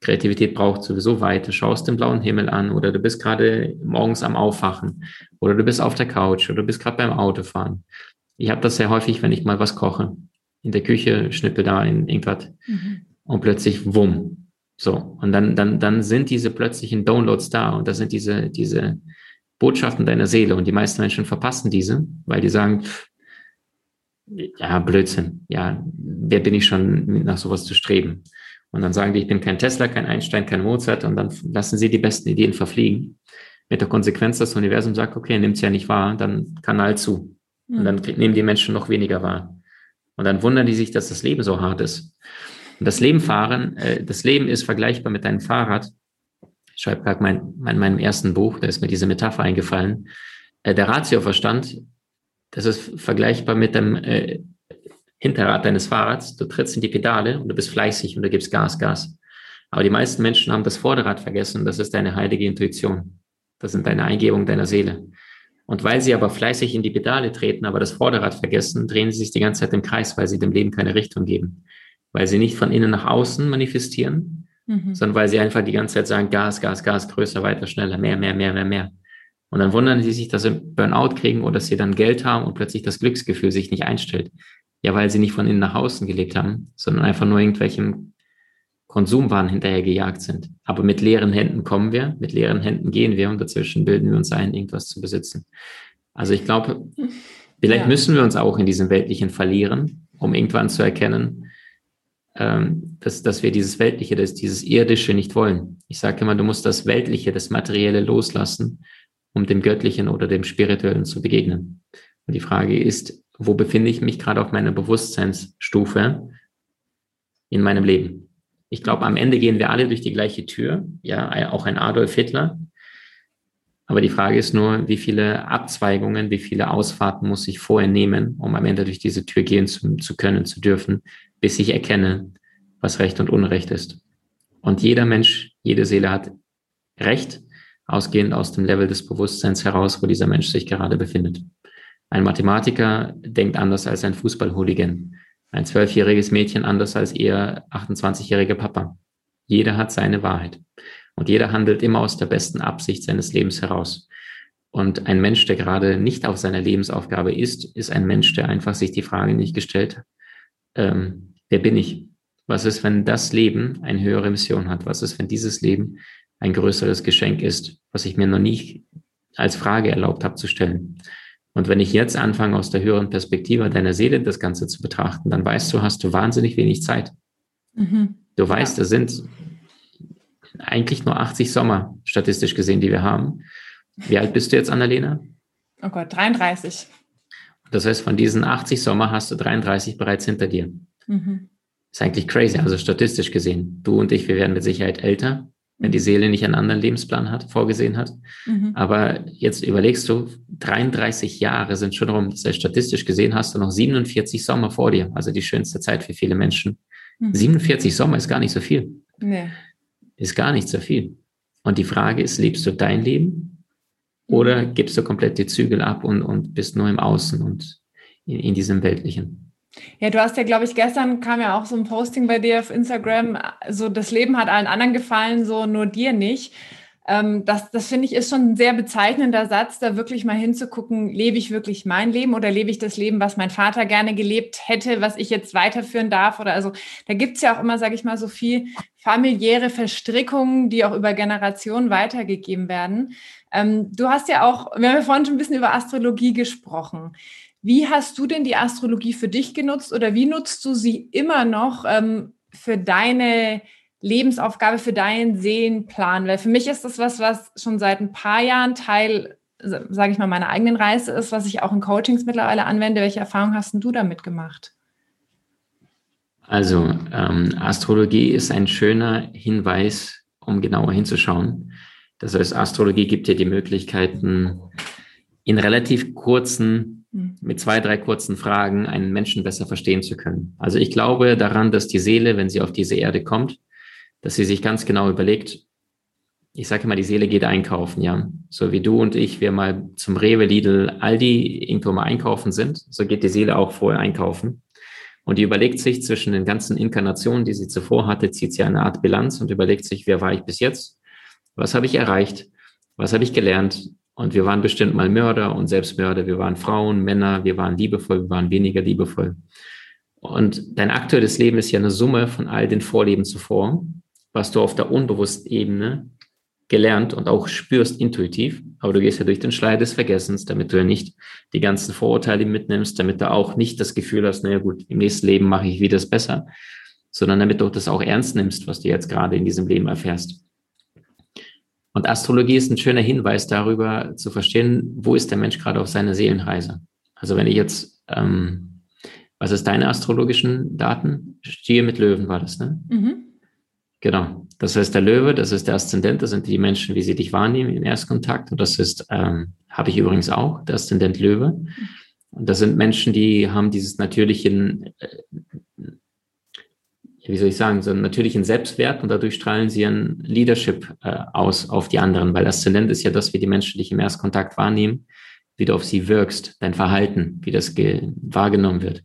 Kreativität braucht sowieso Weite, schaust den blauen Himmel an oder du bist gerade morgens am Aufwachen oder du bist auf der Couch oder du bist gerade beim Autofahren. Ich habe das sehr häufig, wenn ich mal was koche. In der Küche schnippel da in irgendwas. Mhm und plötzlich wumm. So. Und dann, dann, dann sind diese plötzlichen Downloads da und das sind diese, diese Botschaften deiner Seele und die meisten Menschen verpassen diese, weil die sagen, ja, Blödsinn. Ja, wer bin ich schon, nach sowas zu streben? Und dann sagen die, ich bin kein Tesla, kein Einstein, kein Mozart und dann lassen sie die besten Ideen verfliegen. Mit der Konsequenz, dass das Universum sagt, okay, nimmt's ja nicht wahr, dann Kanal zu. Und dann hm. nehmen die Menschen noch weniger wahr. Und dann wundern die sich, dass das Leben so hart ist. Und das Leben fahren, äh, das Leben ist vergleichbar mit deinem Fahrrad. Ich schreibe gerade mein, mein, meinem ersten Buch, da ist mir diese Metapher eingefallen. Äh, der Ratioverstand, das ist vergleichbar mit dem äh, Hinterrad deines Fahrrads. Du trittst in die Pedale und du bist fleißig und du gibst Gas, Gas. Aber die meisten Menschen haben das Vorderrad vergessen. Das ist deine heilige Intuition. Das sind deine Eingebungen deiner Seele. Und weil sie aber fleißig in die Pedale treten, aber das Vorderrad vergessen, drehen sie sich die ganze Zeit im Kreis, weil sie dem Leben keine Richtung geben weil sie nicht von innen nach außen manifestieren, mhm. sondern weil sie einfach die ganze Zeit sagen, Gas, Gas, Gas, größer, weiter, schneller, mehr, mehr, mehr, mehr, mehr. Und dann wundern sie sich, dass sie Burnout kriegen oder dass sie dann Geld haben und plötzlich das Glücksgefühl sich nicht einstellt. Ja, weil sie nicht von innen nach außen gelebt haben, sondern einfach nur irgendwelchem Konsumwahn hinterher gejagt sind. Aber mit leeren Händen kommen wir, mit leeren Händen gehen wir und dazwischen bilden wir uns ein, irgendwas zu besitzen. Also ich glaube, vielleicht ja. müssen wir uns auch in diesem Weltlichen verlieren, um irgendwann zu erkennen, dass, dass wir dieses Weltliche, das, dieses Irdische nicht wollen. Ich sage immer, du musst das Weltliche, das Materielle loslassen, um dem Göttlichen oder dem Spirituellen zu begegnen. Und die Frage ist, wo befinde ich mich gerade auf meiner Bewusstseinsstufe in meinem Leben? Ich glaube, am Ende gehen wir alle durch die gleiche Tür, ja, auch ein Adolf Hitler. Aber die Frage ist nur, wie viele Abzweigungen, wie viele Ausfahrten muss ich vorher nehmen, um am Ende durch diese Tür gehen zu, zu können, zu dürfen, bis ich erkenne, was Recht und Unrecht ist. Und jeder Mensch, jede Seele hat Recht, ausgehend aus dem Level des Bewusstseins heraus, wo dieser Mensch sich gerade befindet. Ein Mathematiker denkt anders als ein Fußballhooligan. Ein zwölfjähriges Mädchen anders als ihr 28-jähriger Papa. Jeder hat seine Wahrheit. Und jeder handelt immer aus der besten Absicht seines Lebens heraus. Und ein Mensch, der gerade nicht auf seiner Lebensaufgabe ist, ist ein Mensch, der einfach sich die Frage nicht gestellt hat, ähm, wer bin ich? Was ist, wenn das Leben eine höhere Mission hat? Was ist, wenn dieses Leben ein größeres Geschenk ist, was ich mir noch nie als Frage erlaubt habe zu stellen? Und wenn ich jetzt anfange, aus der höheren Perspektive deiner Seele das Ganze zu betrachten, dann weißt du, hast du wahnsinnig wenig Zeit. Mhm. Du weißt, ja. es sind eigentlich nur 80 Sommer, statistisch gesehen, die wir haben. Wie alt bist du jetzt, Annalena? Oh Gott, 33. Das heißt, von diesen 80 Sommer hast du 33 bereits hinter dir. Mhm. Ist eigentlich crazy, also statistisch gesehen. Du und ich, wir werden mit Sicherheit älter wenn die Seele nicht einen anderen Lebensplan hat, vorgesehen hat. Mhm. Aber jetzt überlegst du, 33 Jahre sind schon rum. Das heißt, statistisch gesehen hast du noch 47 Sommer vor dir, also die schönste Zeit für viele Menschen. Mhm. 47 Sommer ist gar nicht so viel. Nee. Ist gar nicht so viel. Und die Frage ist, lebst du dein Leben oder mhm. gibst du komplett die Zügel ab und, und bist nur im Außen und in, in diesem Weltlichen? Ja, du hast ja, glaube ich, gestern kam ja auch so ein Posting bei dir auf Instagram, so das Leben hat allen anderen gefallen, so nur dir nicht. Ähm, das, das finde ich ist schon ein sehr bezeichnender Satz, da wirklich mal hinzugucken, lebe ich wirklich mein Leben oder lebe ich das Leben, was mein Vater gerne gelebt hätte, was ich jetzt weiterführen darf? Oder also da gibt es ja auch immer, sage ich mal, so viel familiäre Verstrickungen, die auch über Generationen weitergegeben werden. Ähm, du hast ja auch, wir haben ja vorhin schon ein bisschen über Astrologie gesprochen. Wie hast du denn die Astrologie für dich genutzt oder wie nutzt du sie immer noch ähm, für deine Lebensaufgabe, für deinen Seelenplan? Weil für mich ist das was, was schon seit ein paar Jahren Teil, sage ich mal, meiner eigenen Reise ist, was ich auch in Coachings mittlerweile anwende. Welche Erfahrungen hast du damit gemacht? Also ähm, Astrologie ist ein schöner Hinweis, um genauer hinzuschauen. Das heißt, Astrologie gibt dir die Möglichkeiten, in relativ kurzen hm. mit zwei, drei kurzen Fragen einen Menschen besser verstehen zu können. Also ich glaube daran, dass die Seele, wenn sie auf diese Erde kommt, dass sie sich ganz genau überlegt, ich sage immer, die Seele geht einkaufen, ja. So wie du und ich, wir mal zum Rewe, Lidl, Aldi irgendwo mal einkaufen sind, so geht die Seele auch vorher einkaufen. Und die überlegt sich zwischen den ganzen Inkarnationen, die sie zuvor hatte, zieht sie eine Art Bilanz und überlegt sich, wer war ich bis jetzt? Was habe ich erreicht? Was habe ich gelernt? Und wir waren bestimmt mal Mörder und Selbstmörder. Wir waren Frauen, Männer, wir waren liebevoll, wir waren weniger liebevoll. Und dein aktuelles Leben ist ja eine Summe von all den Vorleben zuvor, was du auf der unbewussten Ebene gelernt und auch spürst intuitiv. Aber du gehst ja durch den Schleier des Vergessens, damit du ja nicht die ganzen Vorurteile mitnimmst, damit du auch nicht das Gefühl hast, naja gut, im nächsten Leben mache ich wieder das besser, sondern damit du das auch ernst nimmst, was du jetzt gerade in diesem Leben erfährst. Und Astrologie ist ein schöner Hinweis darüber zu verstehen, wo ist der Mensch gerade auf seiner Seelenreise. Also wenn ich jetzt, ähm, was ist deine astrologischen Daten? Stier mit Löwen war das, ne? Mhm. Genau. Das heißt, der Löwe, das ist der Aszendent, das sind die Menschen, wie sie dich wahrnehmen im Erstkontakt. Und das ist, ähm, habe ich übrigens auch, der Aszendent Löwe. Und das sind Menschen, die haben dieses natürlichen äh, wie soll ich sagen, so einen natürlichen Selbstwert und dadurch strahlen sie ein Leadership äh, aus auf die anderen, weil Aszendent ist ja das, wie die Menschen dich im Erstkontakt wahrnehmen, wie du auf sie wirkst, dein Verhalten, wie das wahrgenommen wird.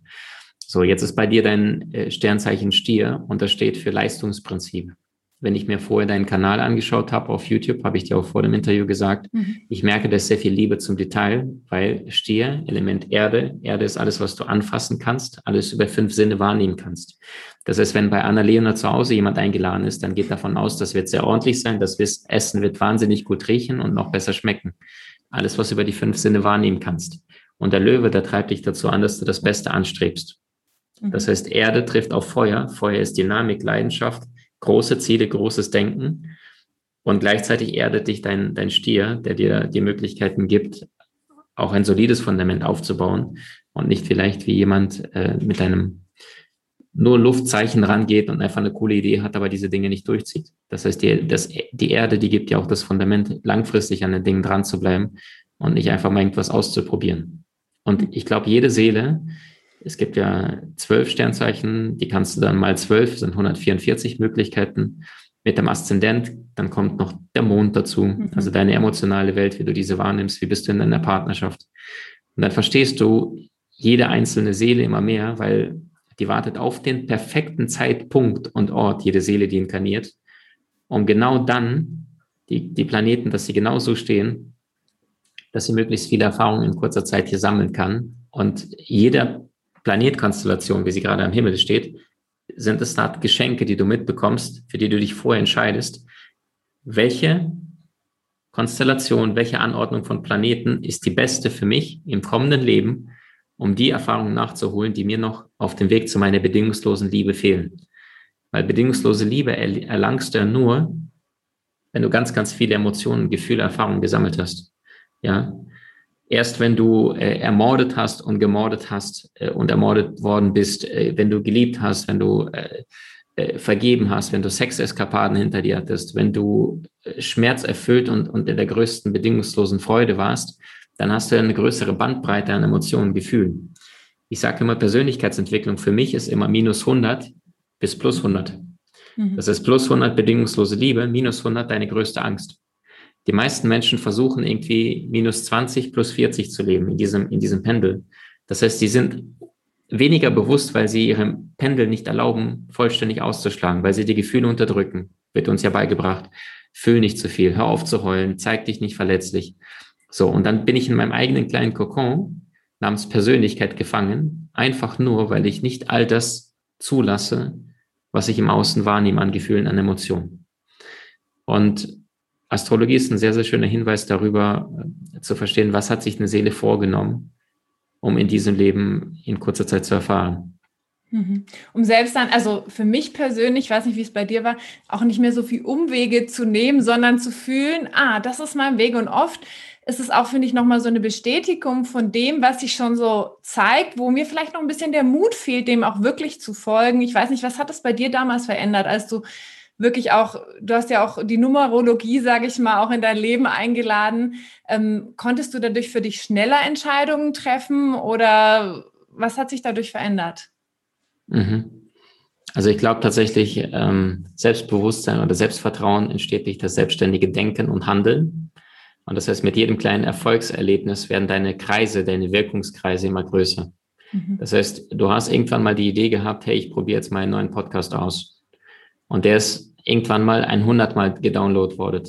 So, jetzt ist bei dir dein äh, Sternzeichen Stier und das steht für Leistungsprinzip wenn ich mir vorher deinen Kanal angeschaut habe auf YouTube, habe ich dir auch vor dem Interview gesagt, mhm. ich merke, da ist sehr viel Liebe zum Detail, weil Stier, Element Erde, Erde ist alles, was du anfassen kannst, alles über fünf Sinne wahrnehmen kannst. Das heißt, wenn bei Anna-Leona zu Hause jemand eingeladen ist, dann geht davon aus, das wird sehr ordentlich sein, das Essen wird wahnsinnig gut riechen und noch besser schmecken. Alles, was du über die fünf Sinne wahrnehmen kannst. Und der Löwe, der treibt dich dazu an, dass du das Beste anstrebst. Das mhm. heißt, Erde trifft auf Feuer. Feuer ist Dynamik, Leidenschaft große Ziele, großes Denken. Und gleichzeitig erdet dich dein, dein Stier, der dir die Möglichkeiten gibt, auch ein solides Fundament aufzubauen und nicht vielleicht wie jemand äh, mit einem nur Luftzeichen rangeht und einfach eine coole Idee hat, aber diese Dinge nicht durchzieht. Das heißt, die, das, die Erde, die gibt ja auch das Fundament, langfristig an den Dingen dran zu bleiben und nicht einfach mal irgendwas auszuprobieren. Und ich glaube, jede Seele, es gibt ja zwölf Sternzeichen, die kannst du dann mal zwölf, sind 144 Möglichkeiten. Mit dem Aszendent, dann kommt noch der Mond dazu, mhm. also deine emotionale Welt, wie du diese wahrnimmst, wie bist du in deiner Partnerschaft. Und dann verstehst du jede einzelne Seele immer mehr, weil die wartet auf den perfekten Zeitpunkt und Ort, jede Seele, die inkarniert, um genau dann die, die Planeten, dass sie genau so stehen, dass sie möglichst viele Erfahrungen in kurzer Zeit hier sammeln kann. Und jede Planetkonstellation, wie sie gerade am Himmel steht, sind es da Geschenke, die du mitbekommst, für die du dich vorher entscheidest, welche Konstellation, welche Anordnung von Planeten ist die beste für mich im kommenden Leben, um die Erfahrungen nachzuholen, die mir noch auf dem Weg zu meiner bedingungslosen Liebe fehlen. Weil bedingungslose Liebe erlangst du ja nur, wenn du ganz, ganz viele Emotionen, Gefühle, Erfahrungen gesammelt hast. Ja. Erst wenn du äh, ermordet hast und gemordet hast äh, und ermordet worden bist, äh, wenn du geliebt hast, wenn du äh, äh, vergeben hast, wenn du Sexeskapaden hinter dir hattest, wenn du äh, Schmerz erfüllt und, und in der größten bedingungslosen Freude warst, dann hast du eine größere Bandbreite an Emotionen, Gefühlen. Ich sage immer, Persönlichkeitsentwicklung für mich ist immer minus 100 bis plus 100. Mhm. Das ist plus 100 bedingungslose Liebe, minus 100 deine größte Angst. Die meisten Menschen versuchen irgendwie minus 20 plus 40 zu leben in diesem, in diesem Pendel. Das heißt, sie sind weniger bewusst, weil sie ihrem Pendel nicht erlauben, vollständig auszuschlagen, weil sie die Gefühle unterdrücken. Wird uns ja beigebracht. Fühl nicht zu viel, hör auf zu heulen, zeig dich nicht verletzlich. So, und dann bin ich in meinem eigenen kleinen Kokon namens Persönlichkeit gefangen, einfach nur, weil ich nicht all das zulasse, was ich im Außen wahrnehme an Gefühlen, an Emotionen. Und Astrologie ist ein sehr, sehr schöner Hinweis darüber, äh, zu verstehen, was hat sich eine Seele vorgenommen, um in diesem Leben in kurzer Zeit zu erfahren. Mhm. Um selbst dann, also für mich persönlich, ich weiß nicht, wie es bei dir war, auch nicht mehr so viel Umwege zu nehmen, sondern zu fühlen, ah, das ist mein Weg. Und oft ist es auch, finde ich, nochmal so eine Bestätigung von dem, was sich schon so zeigt, wo mir vielleicht noch ein bisschen der Mut fehlt, dem auch wirklich zu folgen. Ich weiß nicht, was hat es bei dir damals verändert, als du wirklich auch, du hast ja auch die Numerologie, sage ich mal, auch in dein Leben eingeladen. Ähm, konntest du dadurch für dich schneller Entscheidungen treffen oder was hat sich dadurch verändert? Mhm. Also ich glaube tatsächlich, ähm, Selbstbewusstsein oder Selbstvertrauen entsteht durch das selbstständige Denken und Handeln. Und das heißt, mit jedem kleinen Erfolgserlebnis werden deine Kreise, deine Wirkungskreise immer größer. Mhm. Das heißt, du hast irgendwann mal die Idee gehabt, hey, ich probiere jetzt mal einen neuen Podcast aus. Und der ist irgendwann mal ein hundertmal gedownloadet worden.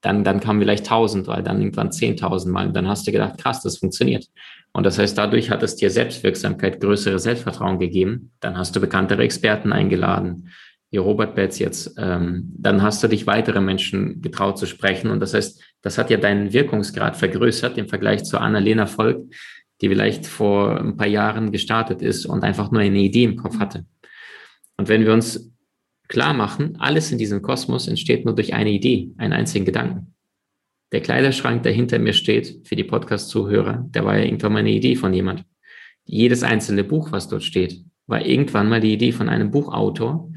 Dann, dann kam vielleicht tausend, weil dann irgendwann zehntausend Mal. Dann hast du gedacht, krass, das funktioniert. Und das heißt, dadurch hat es dir Selbstwirksamkeit, größere Selbstvertrauen gegeben. Dann hast du bekanntere Experten eingeladen wie Robert Betz jetzt, ähm, dann hast du dich weitere Menschen getraut zu sprechen. Und das heißt, das hat ja deinen Wirkungsgrad vergrößert im Vergleich zu Annalena Volk, die vielleicht vor ein paar Jahren gestartet ist und einfach nur eine Idee im Kopf hatte. Und wenn wir uns klar machen, alles in diesem Kosmos entsteht nur durch eine Idee, einen einzigen Gedanken. Der Kleiderschrank, der hinter mir steht, für die Podcast-Zuhörer, der war ja irgendwann mal eine Idee von jemand. Jedes einzelne Buch, was dort steht, war irgendwann mal die Idee von einem Buchautor,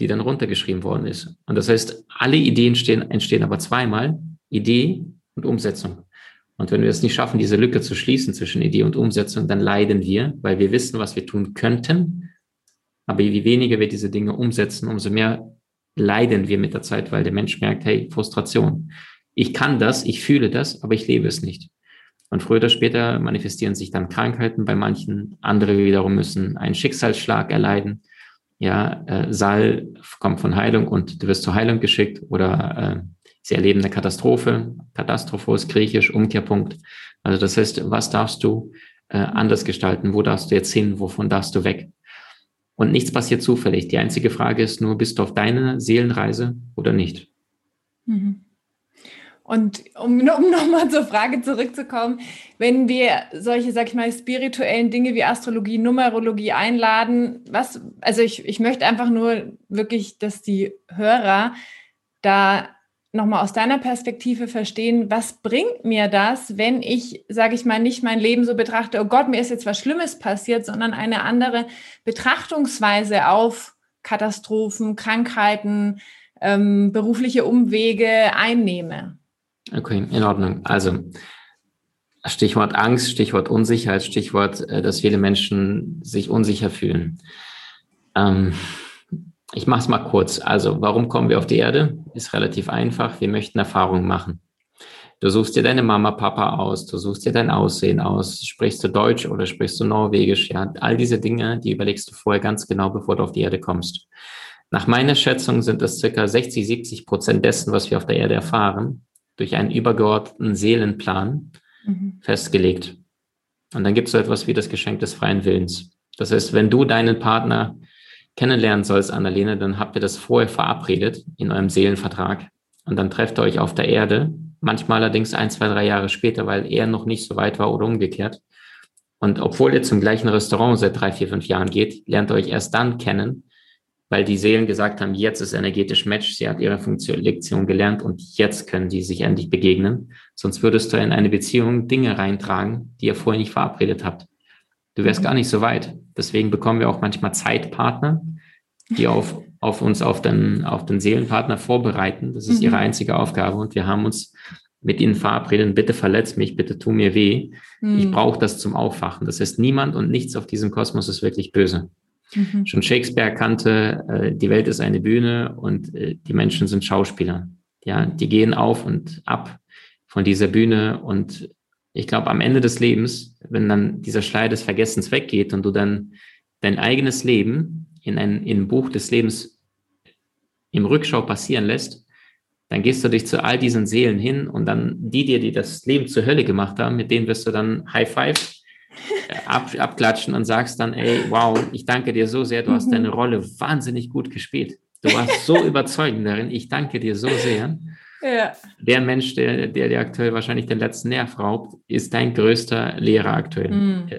die dann runtergeschrieben worden ist. Und das heißt, alle Ideen stehen, entstehen aber zweimal, Idee und Umsetzung. Und wenn wir es nicht schaffen, diese Lücke zu schließen zwischen Idee und Umsetzung, dann leiden wir, weil wir wissen, was wir tun könnten. Aber je weniger wir diese Dinge umsetzen, umso mehr leiden wir mit der Zeit, weil der Mensch merkt, hey, Frustration. Ich kann das, ich fühle das, aber ich lebe es nicht. Und früher oder später manifestieren sich dann Krankheiten bei manchen. Andere wiederum müssen einen Schicksalsschlag erleiden ja, äh, Saal kommt von Heilung und du wirst zur Heilung geschickt oder äh, sie erleben eine Katastrophe, Katastrophos, griechisch, Umkehrpunkt. Also das heißt, was darfst du äh, anders gestalten? Wo darfst du jetzt hin? Wovon darfst du weg? Und nichts passiert zufällig. Die einzige Frage ist nur, bist du auf deiner Seelenreise oder nicht? Mhm. Und um, um nochmal zur Frage zurückzukommen, wenn wir solche, sag ich mal, spirituellen Dinge wie Astrologie, Numerologie einladen, was, also ich, ich möchte einfach nur wirklich, dass die Hörer da nochmal aus deiner Perspektive verstehen, was bringt mir das, wenn ich, sage ich mal, nicht mein Leben so betrachte, oh Gott, mir ist jetzt was Schlimmes passiert, sondern eine andere Betrachtungsweise auf Katastrophen, Krankheiten, ähm, berufliche Umwege einnehme. Okay, in Ordnung. Also Stichwort Angst, Stichwort Unsicherheit, Stichwort, äh, dass viele Menschen sich unsicher fühlen. Ähm, ich mache es mal kurz. Also, warum kommen wir auf die Erde? Ist relativ einfach. Wir möchten Erfahrungen machen. Du suchst dir deine Mama, Papa aus, du suchst dir dein Aussehen aus, sprichst du Deutsch oder sprichst du Norwegisch, ja, all diese Dinge, die überlegst du vorher ganz genau, bevor du auf die Erde kommst. Nach meiner Schätzung sind das circa 60, 70 Prozent dessen, was wir auf der Erde erfahren, durch einen übergeordneten Seelenplan mhm. festgelegt. Und dann gibt es so etwas wie das Geschenk des freien Willens. Das heißt, wenn du deinen Partner kennenlernen sollst, Annalena, dann habt ihr das vorher verabredet in eurem Seelenvertrag. Und dann trefft ihr euch auf der Erde manchmal allerdings ein, zwei, drei Jahre später, weil er noch nicht so weit war oder umgekehrt. Und obwohl ihr zum gleichen Restaurant seit drei, vier, fünf Jahren geht, lernt ihr euch erst dann kennen, weil die Seelen gesagt haben, jetzt ist energetisch Match, sie hat ihre Funktion, Lektion gelernt und jetzt können die sich endlich begegnen. Sonst würdest du in eine Beziehung Dinge reintragen, die ihr vorher nicht verabredet habt. Du wärst mhm. gar nicht so weit. Deswegen bekommen wir auch manchmal Zeitpartner, die auf, auf uns, auf den, auf den Seelenpartner vorbereiten. Das ist mhm. ihre einzige Aufgabe. Und wir haben uns mit ihnen verabredet, bitte verletz mich, bitte tu mir weh. Mhm. Ich brauche das zum Aufwachen. Das heißt, niemand und nichts auf diesem Kosmos ist wirklich böse. Mhm. Schon Shakespeare erkannte, äh, die Welt ist eine Bühne und äh, die Menschen sind Schauspieler. Ja, die gehen auf und ab von dieser Bühne und ich glaube, am Ende des Lebens, wenn dann dieser Schleier des Vergessens weggeht und du dann dein eigenes Leben in ein, in ein Buch des Lebens im Rückschau passieren lässt, dann gehst du dich zu all diesen Seelen hin und dann die dir, die das Leben zur Hölle gemacht haben, mit denen wirst du dann High Five äh, (laughs) ab, abklatschen und sagst dann, ey, wow, ich danke dir so sehr, du hast deine mhm. Rolle wahnsinnig gut gespielt. Du warst so (laughs) überzeugend darin, ich danke dir so sehr. Ja. Der Mensch, der, der dir aktuell wahrscheinlich den letzten Nerv raubt, ist dein größter Lehrer aktuell. Mhm.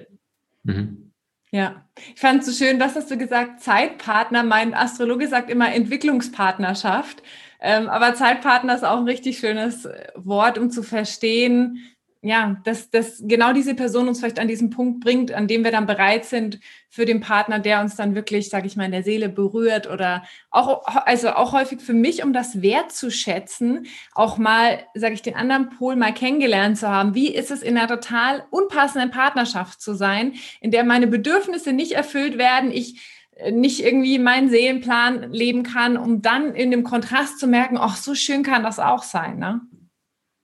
Mhm. Ja, ich fand es so schön, was hast du gesagt? Zeitpartner. Mein Astrologe sagt immer Entwicklungspartnerschaft. Ähm, aber Zeitpartner ist auch ein richtig schönes Wort, um zu verstehen, ja, dass, dass genau diese Person uns vielleicht an diesen Punkt bringt, an dem wir dann bereit sind für den Partner, der uns dann wirklich, sage ich mal, in der Seele berührt oder auch, also auch häufig für mich, um das Wert zu schätzen, auch mal, sage ich, den anderen Pol mal kennengelernt zu haben. Wie ist es in einer total unpassenden Partnerschaft zu sein, in der meine Bedürfnisse nicht erfüllt werden, ich äh, nicht irgendwie meinen Seelenplan leben kann, um dann in dem Kontrast zu merken, ach, so schön kann das auch sein, ne?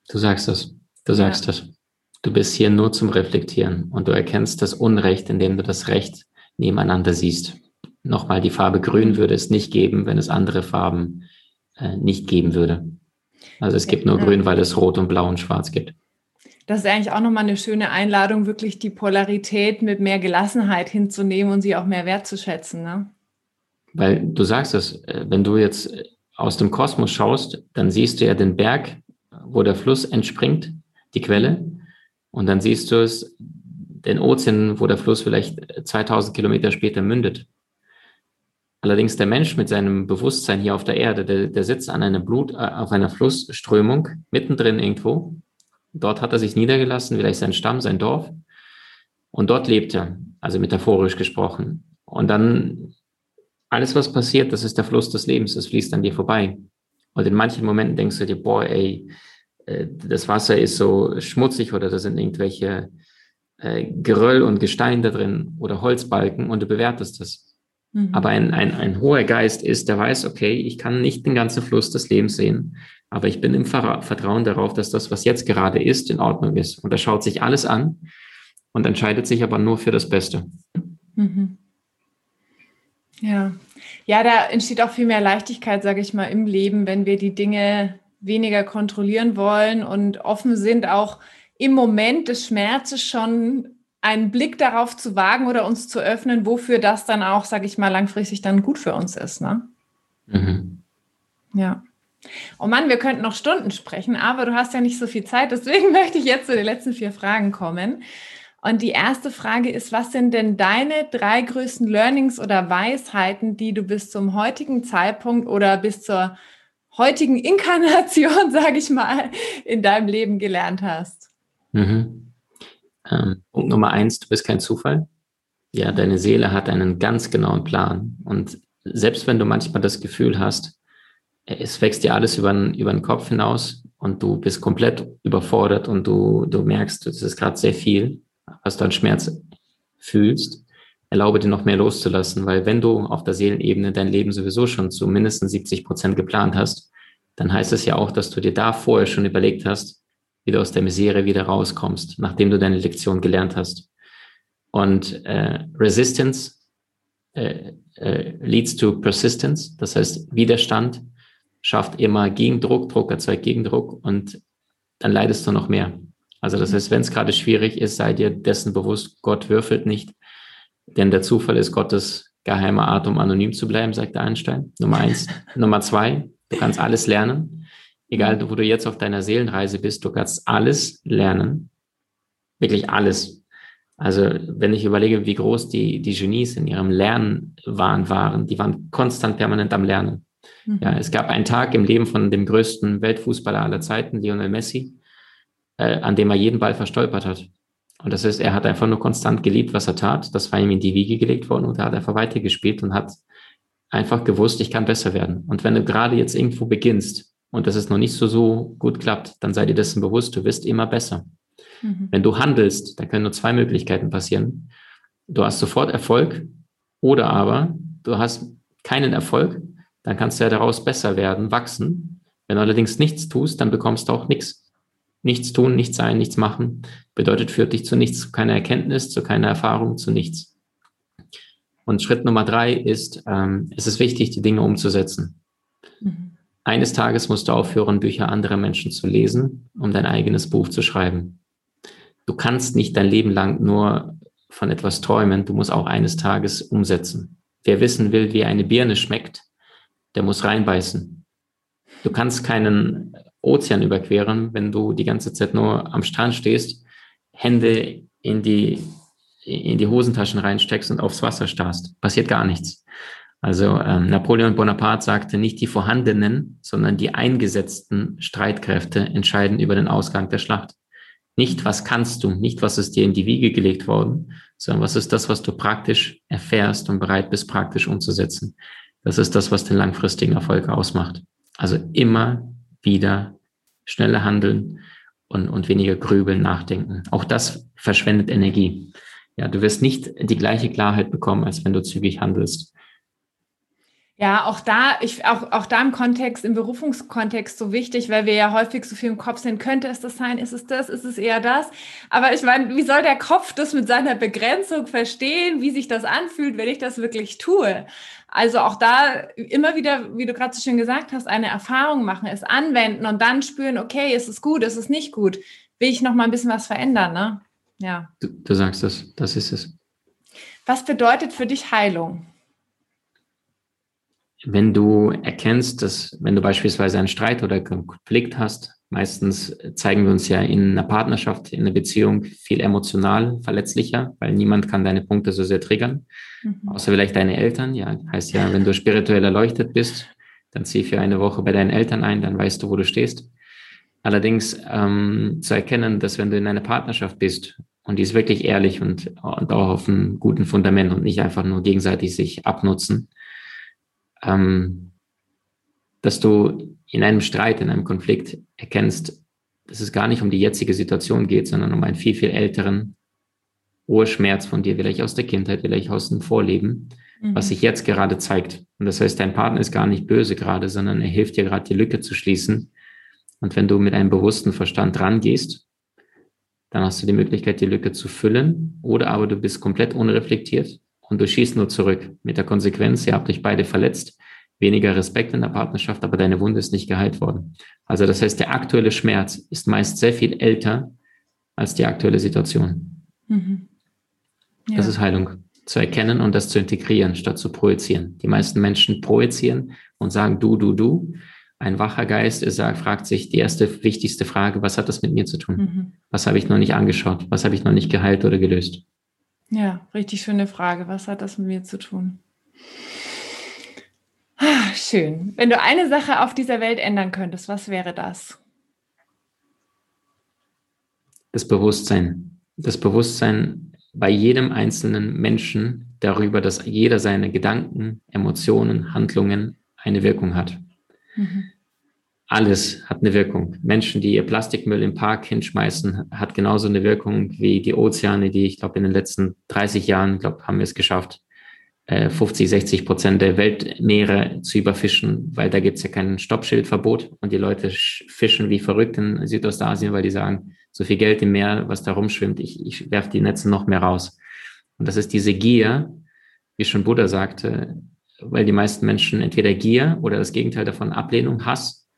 Du sagst das. Du sagst ja. das. Du bist hier nur zum Reflektieren und du erkennst das Unrecht, indem du das Recht nebeneinander siehst. Nochmal, die Farbe Grün würde es nicht geben, wenn es andere Farben äh, nicht geben würde. Also es gibt nur Grün, weil es Rot und Blau und Schwarz gibt. Das ist eigentlich auch nochmal eine schöne Einladung, wirklich die Polarität mit mehr Gelassenheit hinzunehmen und sie auch mehr wertzuschätzen. Ne? Weil du sagst es, äh, wenn du jetzt aus dem Kosmos schaust, dann siehst du ja den Berg, wo der Fluss entspringt die Quelle. Und dann siehst du es, den Ozean, wo der Fluss vielleicht 2000 Kilometer später mündet. Allerdings der Mensch mit seinem Bewusstsein hier auf der Erde, der, der sitzt an einer Blut, äh, auf einer Flussströmung, mittendrin irgendwo. Dort hat er sich niedergelassen, vielleicht sein Stamm, sein Dorf. Und dort lebt er, also metaphorisch gesprochen. Und dann alles, was passiert, das ist der Fluss des Lebens, das fließt an dir vorbei. Und in manchen Momenten denkst du dir, boah, ey, äh, das Wasser ist so schmutzig oder da sind irgendwelche äh, Geröll und Gestein da drin oder Holzbalken und du bewertest das. Mhm. Aber ein, ein, ein hoher Geist ist, der weiß, okay, ich kann nicht den ganzen Fluss des Lebens sehen, aber ich bin im Vertrauen darauf, dass das, was jetzt gerade ist, in Ordnung ist. Und er schaut sich alles an und entscheidet sich aber nur für das Beste. Mhm. Ja. Ja, da entsteht auch viel mehr Leichtigkeit, sage ich mal, im Leben, wenn wir die Dinge weniger kontrollieren wollen und offen sind, auch im Moment des Schmerzes schon einen Blick darauf zu wagen oder uns zu öffnen, wofür das dann auch, sage ich mal, langfristig dann gut für uns ist. Ne? Mhm. Ja. Oh Mann, wir könnten noch Stunden sprechen, aber du hast ja nicht so viel Zeit. Deswegen (laughs) möchte ich jetzt zu den letzten vier Fragen kommen. Und die erste Frage ist, was sind denn deine drei größten Learnings oder Weisheiten, die du bis zum heutigen Zeitpunkt oder bis zur heutigen Inkarnation, (laughs) sage ich mal, in deinem Leben gelernt hast? Mhm. Ähm, Punkt Nummer eins, du bist kein Zufall. Ja, deine Seele hat einen ganz genauen Plan. Und selbst wenn du manchmal das Gefühl hast, es wächst dir alles über den, über den Kopf hinaus und du bist komplett überfordert und du, du merkst, es ist gerade sehr viel, was du an Schmerz fühlst, erlaube dir noch mehr loszulassen, weil wenn du auf der Seelenebene dein Leben sowieso schon zu mindestens 70 Prozent geplant hast, dann heißt es ja auch, dass du dir da vorher schon überlegt hast, wie du aus der Misere wieder rauskommst, nachdem du deine Lektion gelernt hast. Und äh, Resistance äh, äh, leads to persistence, das heißt Widerstand schafft immer Gegendruck, Druck erzeugt Gegendruck und dann leidest du noch mehr. Also das heißt, wenn es gerade schwierig ist, sei dir dessen bewusst, Gott würfelt nicht, denn der Zufall ist Gottes geheimer Art, um anonym zu bleiben, sagt Einstein. Nummer eins. (laughs) Nummer zwei, du kannst alles lernen. Egal, wo du jetzt auf deiner Seelenreise bist, du kannst alles lernen. Wirklich alles. Also, wenn ich überlege, wie groß die, die Genies in ihrem Lernen waren, waren, die waren konstant permanent am Lernen. Mhm. Ja, es gab einen Tag im Leben von dem größten Weltfußballer aller Zeiten, Lionel Messi, äh, an dem er jeden Ball verstolpert hat. Und das heißt, er hat einfach nur konstant geliebt, was er tat. Das war ihm in die Wiege gelegt worden und er hat einfach weitergespielt und hat einfach gewusst, ich kann besser werden. Und wenn du gerade jetzt irgendwo beginnst und das ist noch nicht so, so gut klappt, dann sei dir dessen bewusst, du wirst immer besser. Mhm. Wenn du handelst, dann können nur zwei Möglichkeiten passieren. Du hast sofort Erfolg oder aber du hast keinen Erfolg, dann kannst du ja daraus besser werden, wachsen. Wenn du allerdings nichts tust, dann bekommst du auch nichts. Nichts tun, nichts sein, nichts machen bedeutet führt dich zu nichts, zu keiner Erkenntnis, zu keiner Erfahrung, zu nichts. Und Schritt Nummer drei ist, ähm, es ist wichtig, die Dinge umzusetzen. Mhm. Eines Tages musst du aufhören, Bücher anderer Menschen zu lesen, um dein eigenes Buch zu schreiben. Du kannst nicht dein Leben lang nur von etwas träumen, du musst auch eines Tages umsetzen. Wer wissen will, wie eine Birne schmeckt, der muss reinbeißen. Du kannst keinen Ozean überqueren, wenn du die ganze Zeit nur am Strand stehst, Hände in die, in die Hosentaschen reinsteckst und aufs Wasser starrst. Passiert gar nichts. Also ähm, Napoleon Bonaparte sagte, nicht die vorhandenen, sondern die eingesetzten Streitkräfte entscheiden über den Ausgang der Schlacht. Nicht, was kannst du, nicht, was ist dir in die Wiege gelegt worden, sondern was ist das, was du praktisch erfährst und bereit bist, praktisch umzusetzen. Das ist das, was den langfristigen Erfolg ausmacht. Also immer wieder schneller handeln und, und weniger grübeln, nachdenken. Auch das verschwendet Energie. Ja, du wirst nicht die gleiche Klarheit bekommen, als wenn du zügig handelst. Ja, auch da, ich, auch, auch da im Kontext, im Berufungskontext so wichtig, weil wir ja häufig so viel im Kopf sind. Könnte es das sein? Ist es das? Ist es eher das? Aber ich meine, wie soll der Kopf das mit seiner Begrenzung verstehen, wie sich das anfühlt, wenn ich das wirklich tue? Also auch da immer wieder, wie du gerade so schön gesagt hast, eine Erfahrung machen, es anwenden und dann spüren, okay, ist es gut, ist es nicht gut? Will ich noch mal ein bisschen was verändern, ne? Ja. Du, du sagst das, das ist es. Was bedeutet für dich Heilung? Wenn du erkennst, dass wenn du beispielsweise einen Streit oder einen Konflikt hast, meistens zeigen wir uns ja in einer Partnerschaft, in einer Beziehung viel emotional verletzlicher, weil niemand kann deine Punkte so sehr triggern, mhm. außer vielleicht deine Eltern. Ja, heißt ja, wenn du spirituell erleuchtet bist, dann zieh für eine Woche bei deinen Eltern ein, dann weißt du, wo du stehst. Allerdings ähm, zu erkennen, dass wenn du in einer Partnerschaft bist und die ist wirklich ehrlich und, und auch auf einem guten Fundament und nicht einfach nur gegenseitig sich abnutzen, ähm, dass du in einem Streit, in einem Konflikt erkennst, dass es gar nicht um die jetzige Situation geht, sondern um einen viel, viel älteren Urschmerz von dir, vielleicht aus der Kindheit, vielleicht aus dem Vorleben, mhm. was sich jetzt gerade zeigt. Und das heißt, dein Partner ist gar nicht böse gerade, sondern er hilft dir gerade, die Lücke zu schließen. Und wenn du mit einem bewussten Verstand rangehst, dann hast du die Möglichkeit, die Lücke zu füllen, oder aber du bist komplett unreflektiert und du schießt nur zurück mit der Konsequenz, ihr habt euch beide verletzt, weniger Respekt in der Partnerschaft, aber deine Wunde ist nicht geheilt worden. Also das heißt, der aktuelle Schmerz ist meist sehr viel älter als die aktuelle Situation. Mhm. Ja. Das ist Heilung. Zu erkennen und das zu integrieren, statt zu projizieren. Die meisten Menschen projizieren und sagen du, du, du. Ein wacher Geist ist, fragt sich die erste wichtigste Frage, was hat das mit mir zu tun? Mhm. Was habe ich noch nicht angeschaut? Was habe ich noch nicht geheilt oder gelöst? Ja, richtig schöne Frage. Was hat das mit mir zu tun? Ah, schön. Wenn du eine Sache auf dieser Welt ändern könntest, was wäre das? Das Bewusstsein. Das Bewusstsein bei jedem einzelnen Menschen darüber, dass jeder seine Gedanken, Emotionen, Handlungen eine Wirkung hat. Mhm. Alles hat eine Wirkung. Menschen, die ihr Plastikmüll im Park hinschmeißen, hat genauso eine Wirkung wie die Ozeane, die ich glaube in den letzten 30 Jahren, glaube haben wir es geschafft, 50, 60 Prozent der Weltmeere zu überfischen, weil da gibt es ja kein Stoppschildverbot und die Leute fischen wie verrückt in Südostasien, weil die sagen, so viel Geld im Meer, was da rumschwimmt, ich, ich werfe die Netze noch mehr raus. Und das ist diese Gier, wie schon Buddha sagte, weil die meisten Menschen entweder Gier oder das Gegenteil davon Ablehnung, Hass.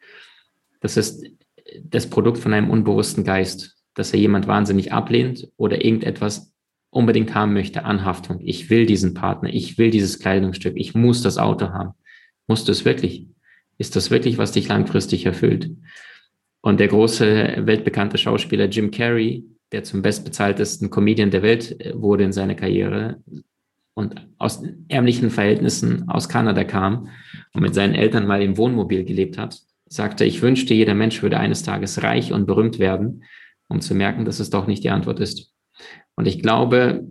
Das ist das Produkt von einem unbewussten Geist, dass er jemand wahnsinnig ablehnt oder irgendetwas unbedingt haben möchte, Anhaftung. Ich will diesen Partner, ich will dieses Kleidungsstück, ich muss das Auto haben. Musst du es wirklich? Ist das wirklich, was dich langfristig erfüllt? Und der große weltbekannte Schauspieler Jim Carrey, der zum bestbezahltesten Comedian der Welt äh, wurde in seiner Karriere und aus ärmlichen Verhältnissen aus Kanada kam und mit seinen Eltern mal im Wohnmobil gelebt hat, sagte, ich wünschte, jeder Mensch würde eines Tages reich und berühmt werden, um zu merken, dass es doch nicht die Antwort ist. Und ich glaube,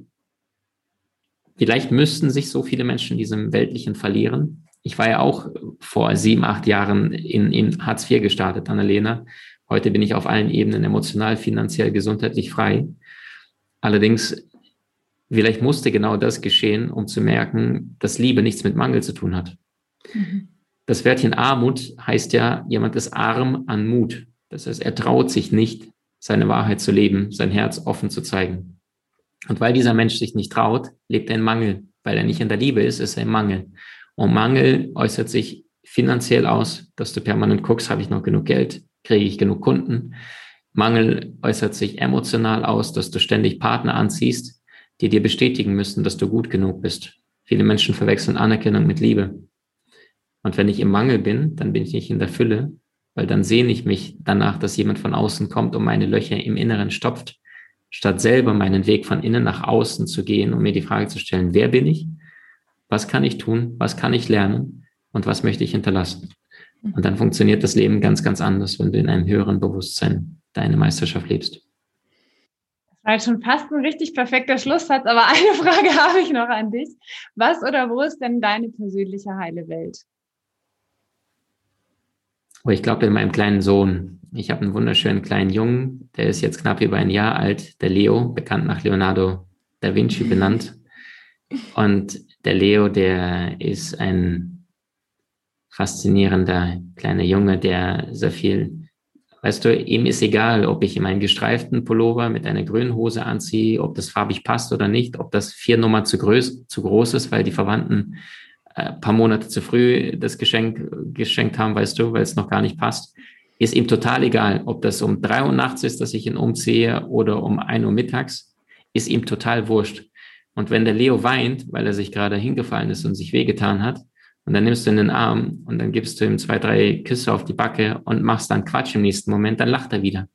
vielleicht müssten sich so viele Menschen in diesem Weltlichen verlieren. Ich war ja auch vor sieben, acht Jahren in, in Hartz IV gestartet, Annalena. Heute bin ich auf allen Ebenen emotional, finanziell, gesundheitlich frei. Allerdings, vielleicht musste genau das geschehen, um zu merken, dass Liebe nichts mit Mangel zu tun hat. Mhm. Das Wörtchen Armut heißt ja, jemand ist arm an Mut. Das heißt, er traut sich nicht, seine Wahrheit zu leben, sein Herz offen zu zeigen. Und weil dieser Mensch sich nicht traut, lebt er in Mangel. Weil er nicht in der Liebe ist, ist er im Mangel. Und Mangel äußert sich finanziell aus, dass du permanent guckst, habe ich noch genug Geld, kriege ich genug Kunden. Mangel äußert sich emotional aus, dass du ständig Partner anziehst, die dir bestätigen müssen, dass du gut genug bist. Viele Menschen verwechseln Anerkennung mit Liebe. Und wenn ich im Mangel bin, dann bin ich nicht in der Fülle, weil dann sehne ich mich danach, dass jemand von außen kommt und meine Löcher im Inneren stopft statt selber meinen Weg von innen nach außen zu gehen und mir die Frage zu stellen, wer bin ich? Was kann ich tun? Was kann ich lernen? Und was möchte ich hinterlassen? Und dann funktioniert das Leben ganz, ganz anders, wenn du in einem höheren Bewusstsein deine Meisterschaft lebst. Das war jetzt schon fast ein richtig perfekter Schlusssatz, aber (laughs) eine Frage habe ich noch an dich. Was oder wo ist denn deine persönliche heile Welt? Oh, ich glaube in meinem kleinen Sohn. Ich habe einen wunderschönen kleinen Jungen, der ist jetzt knapp über ein Jahr alt, der Leo, bekannt nach Leonardo da Vinci benannt. Und der Leo, der ist ein faszinierender kleiner Junge, der sehr viel, weißt du, ihm ist egal, ob ich ihm einen gestreiften Pullover mit einer grünen Hose anziehe, ob das farbig passt oder nicht, ob das vier Nummer zu groß, zu groß ist, weil die Verwandten ein äh, paar Monate zu früh das Geschenk geschenkt haben, weißt du, weil es noch gar nicht passt ist ihm total egal, ob das um drei Uhr nachts ist, dass ich ihn umziehe oder um ein Uhr mittags, ist ihm total wurscht. Und wenn der Leo weint, weil er sich gerade hingefallen ist und sich wehgetan hat, und dann nimmst du ihn in den Arm und dann gibst du ihm zwei, drei Küsse auf die Backe und machst dann Quatsch im nächsten Moment, dann lacht er wieder.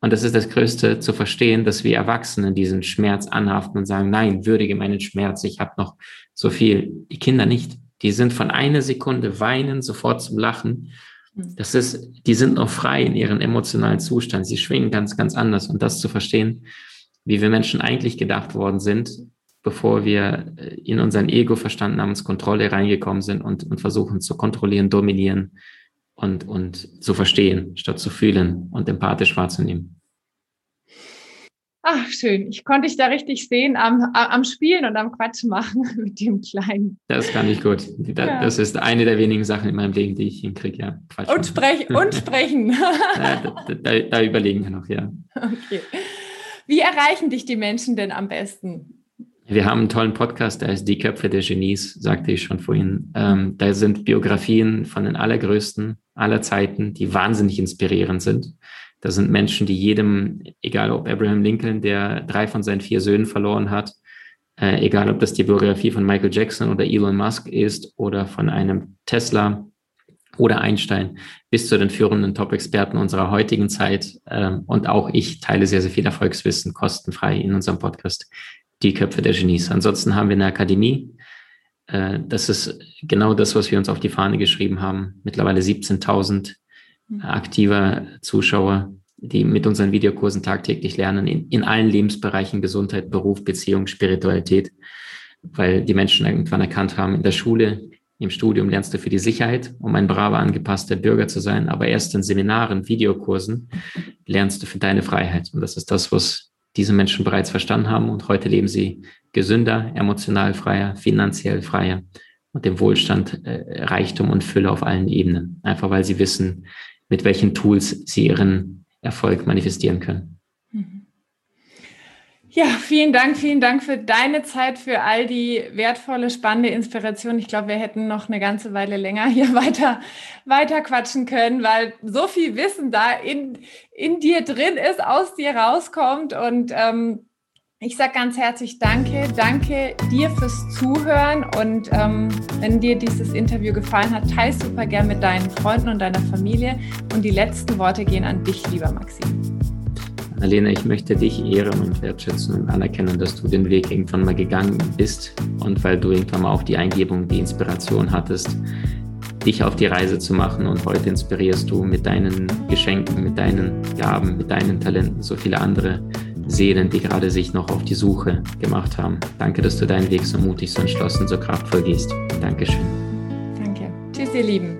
Und das ist das Größte zu verstehen, dass wir Erwachsene diesen Schmerz anhaften und sagen, nein, würdige meinen Schmerz, ich habe noch so viel. Die Kinder nicht. Die sind von einer Sekunde weinen sofort zum Lachen hm. Das ist, die sind noch frei in ihrem emotionalen Zustand. Sie schwingen ganz, ganz anders. Und das zu verstehen, wie wir Menschen eigentlich gedacht worden sind, bevor wir äh, in unseren Ego-Verstand namens Kontrolle reingekommen sind und, und versuchen zu kontrollieren, dominieren und, und zu verstehen, statt zu fühlen und empathisch wahrzunehmen. Ach, schön. Ich konnte dich da richtig sehen am, am Spielen und am Quatsch machen (laughs) mit dem Kleinen. Das kann ich gut. Das ja. ist eine der wenigen Sachen in meinem Leben, die ich hinkriege, ja. Quatsch und, sprech, und sprechen. (laughs) da, da, da, überlegen wir noch, ja. Okay. Wie erreichen dich die Menschen denn am besten? Wir haben einen tollen Podcast, der heißt Die Köpfe der Genies, sagte ich schon vorhin. Ähm, da sind Biografien von den allergrößten aller Zeiten, die wahnsinnig inspirierend sind. Das sind Menschen, die jedem, egal ob Abraham Lincoln, der drei von seinen vier Söhnen verloren hat, äh, egal ob das die Biografie von Michael Jackson oder Elon Musk ist oder von einem Tesla oder Einstein, bis zu den führenden Top-Experten unserer heutigen Zeit. Ähm, und auch ich teile sehr, sehr viel Erfolgswissen kostenfrei in unserem Podcast, die Köpfe der Genies. Ansonsten haben wir eine Akademie. Äh, das ist genau das, was wir uns auf die Fahne geschrieben haben. Mittlerweile 17.000 Mhm. aktiver Zuschauer, die mit unseren Videokursen tagtäglich lernen, in, in allen Lebensbereichen Gesundheit, Beruf, Beziehung, Spiritualität, weil die Menschen irgendwann erkannt haben, in der Schule, im Studium lernst du für die Sicherheit, um ein braver, angepasster Bürger zu sein, aber erst in Seminaren, Videokursen lernst du für deine Freiheit. Und das ist das, was diese Menschen bereits verstanden haben und heute leben sie gesünder, emotional freier, finanziell freier und dem Wohlstand, äh, Reichtum und Fülle auf allen Ebenen. Einfach weil sie wissen, mit welchen Tools sie ihren Erfolg manifestieren können. Ja, vielen Dank, vielen Dank für deine Zeit, für all die wertvolle, spannende Inspiration. Ich glaube, wir hätten noch eine ganze Weile länger hier (laughs) weiter, weiter quatschen können, weil so viel Wissen da in, in dir drin ist, aus dir rauskommt. Und ähm, ich sage ganz herzlich Danke. Danke dir fürs Zuhören. Und ähm, wenn dir dieses Interview gefallen hat, teile super gern mit deinen Freunden und deiner Familie. Und die letzten Worte gehen an dich, lieber Maxim. Alena, ich möchte dich ehren und wertschätzen und anerkennen, dass du den Weg irgendwann mal gegangen bist und weil du irgendwann mal auch die Eingebung, die Inspiration hattest, dich auf die Reise zu machen und heute inspirierst du mit deinen Geschenken, mit deinen Gaben, mit deinen Talenten so viele andere Seelen, die gerade sich noch auf die Suche gemacht haben. Danke, dass du deinen Weg so mutig, so entschlossen, so kraftvoll gehst. Dankeschön. Danke. Tschüss, ihr Lieben.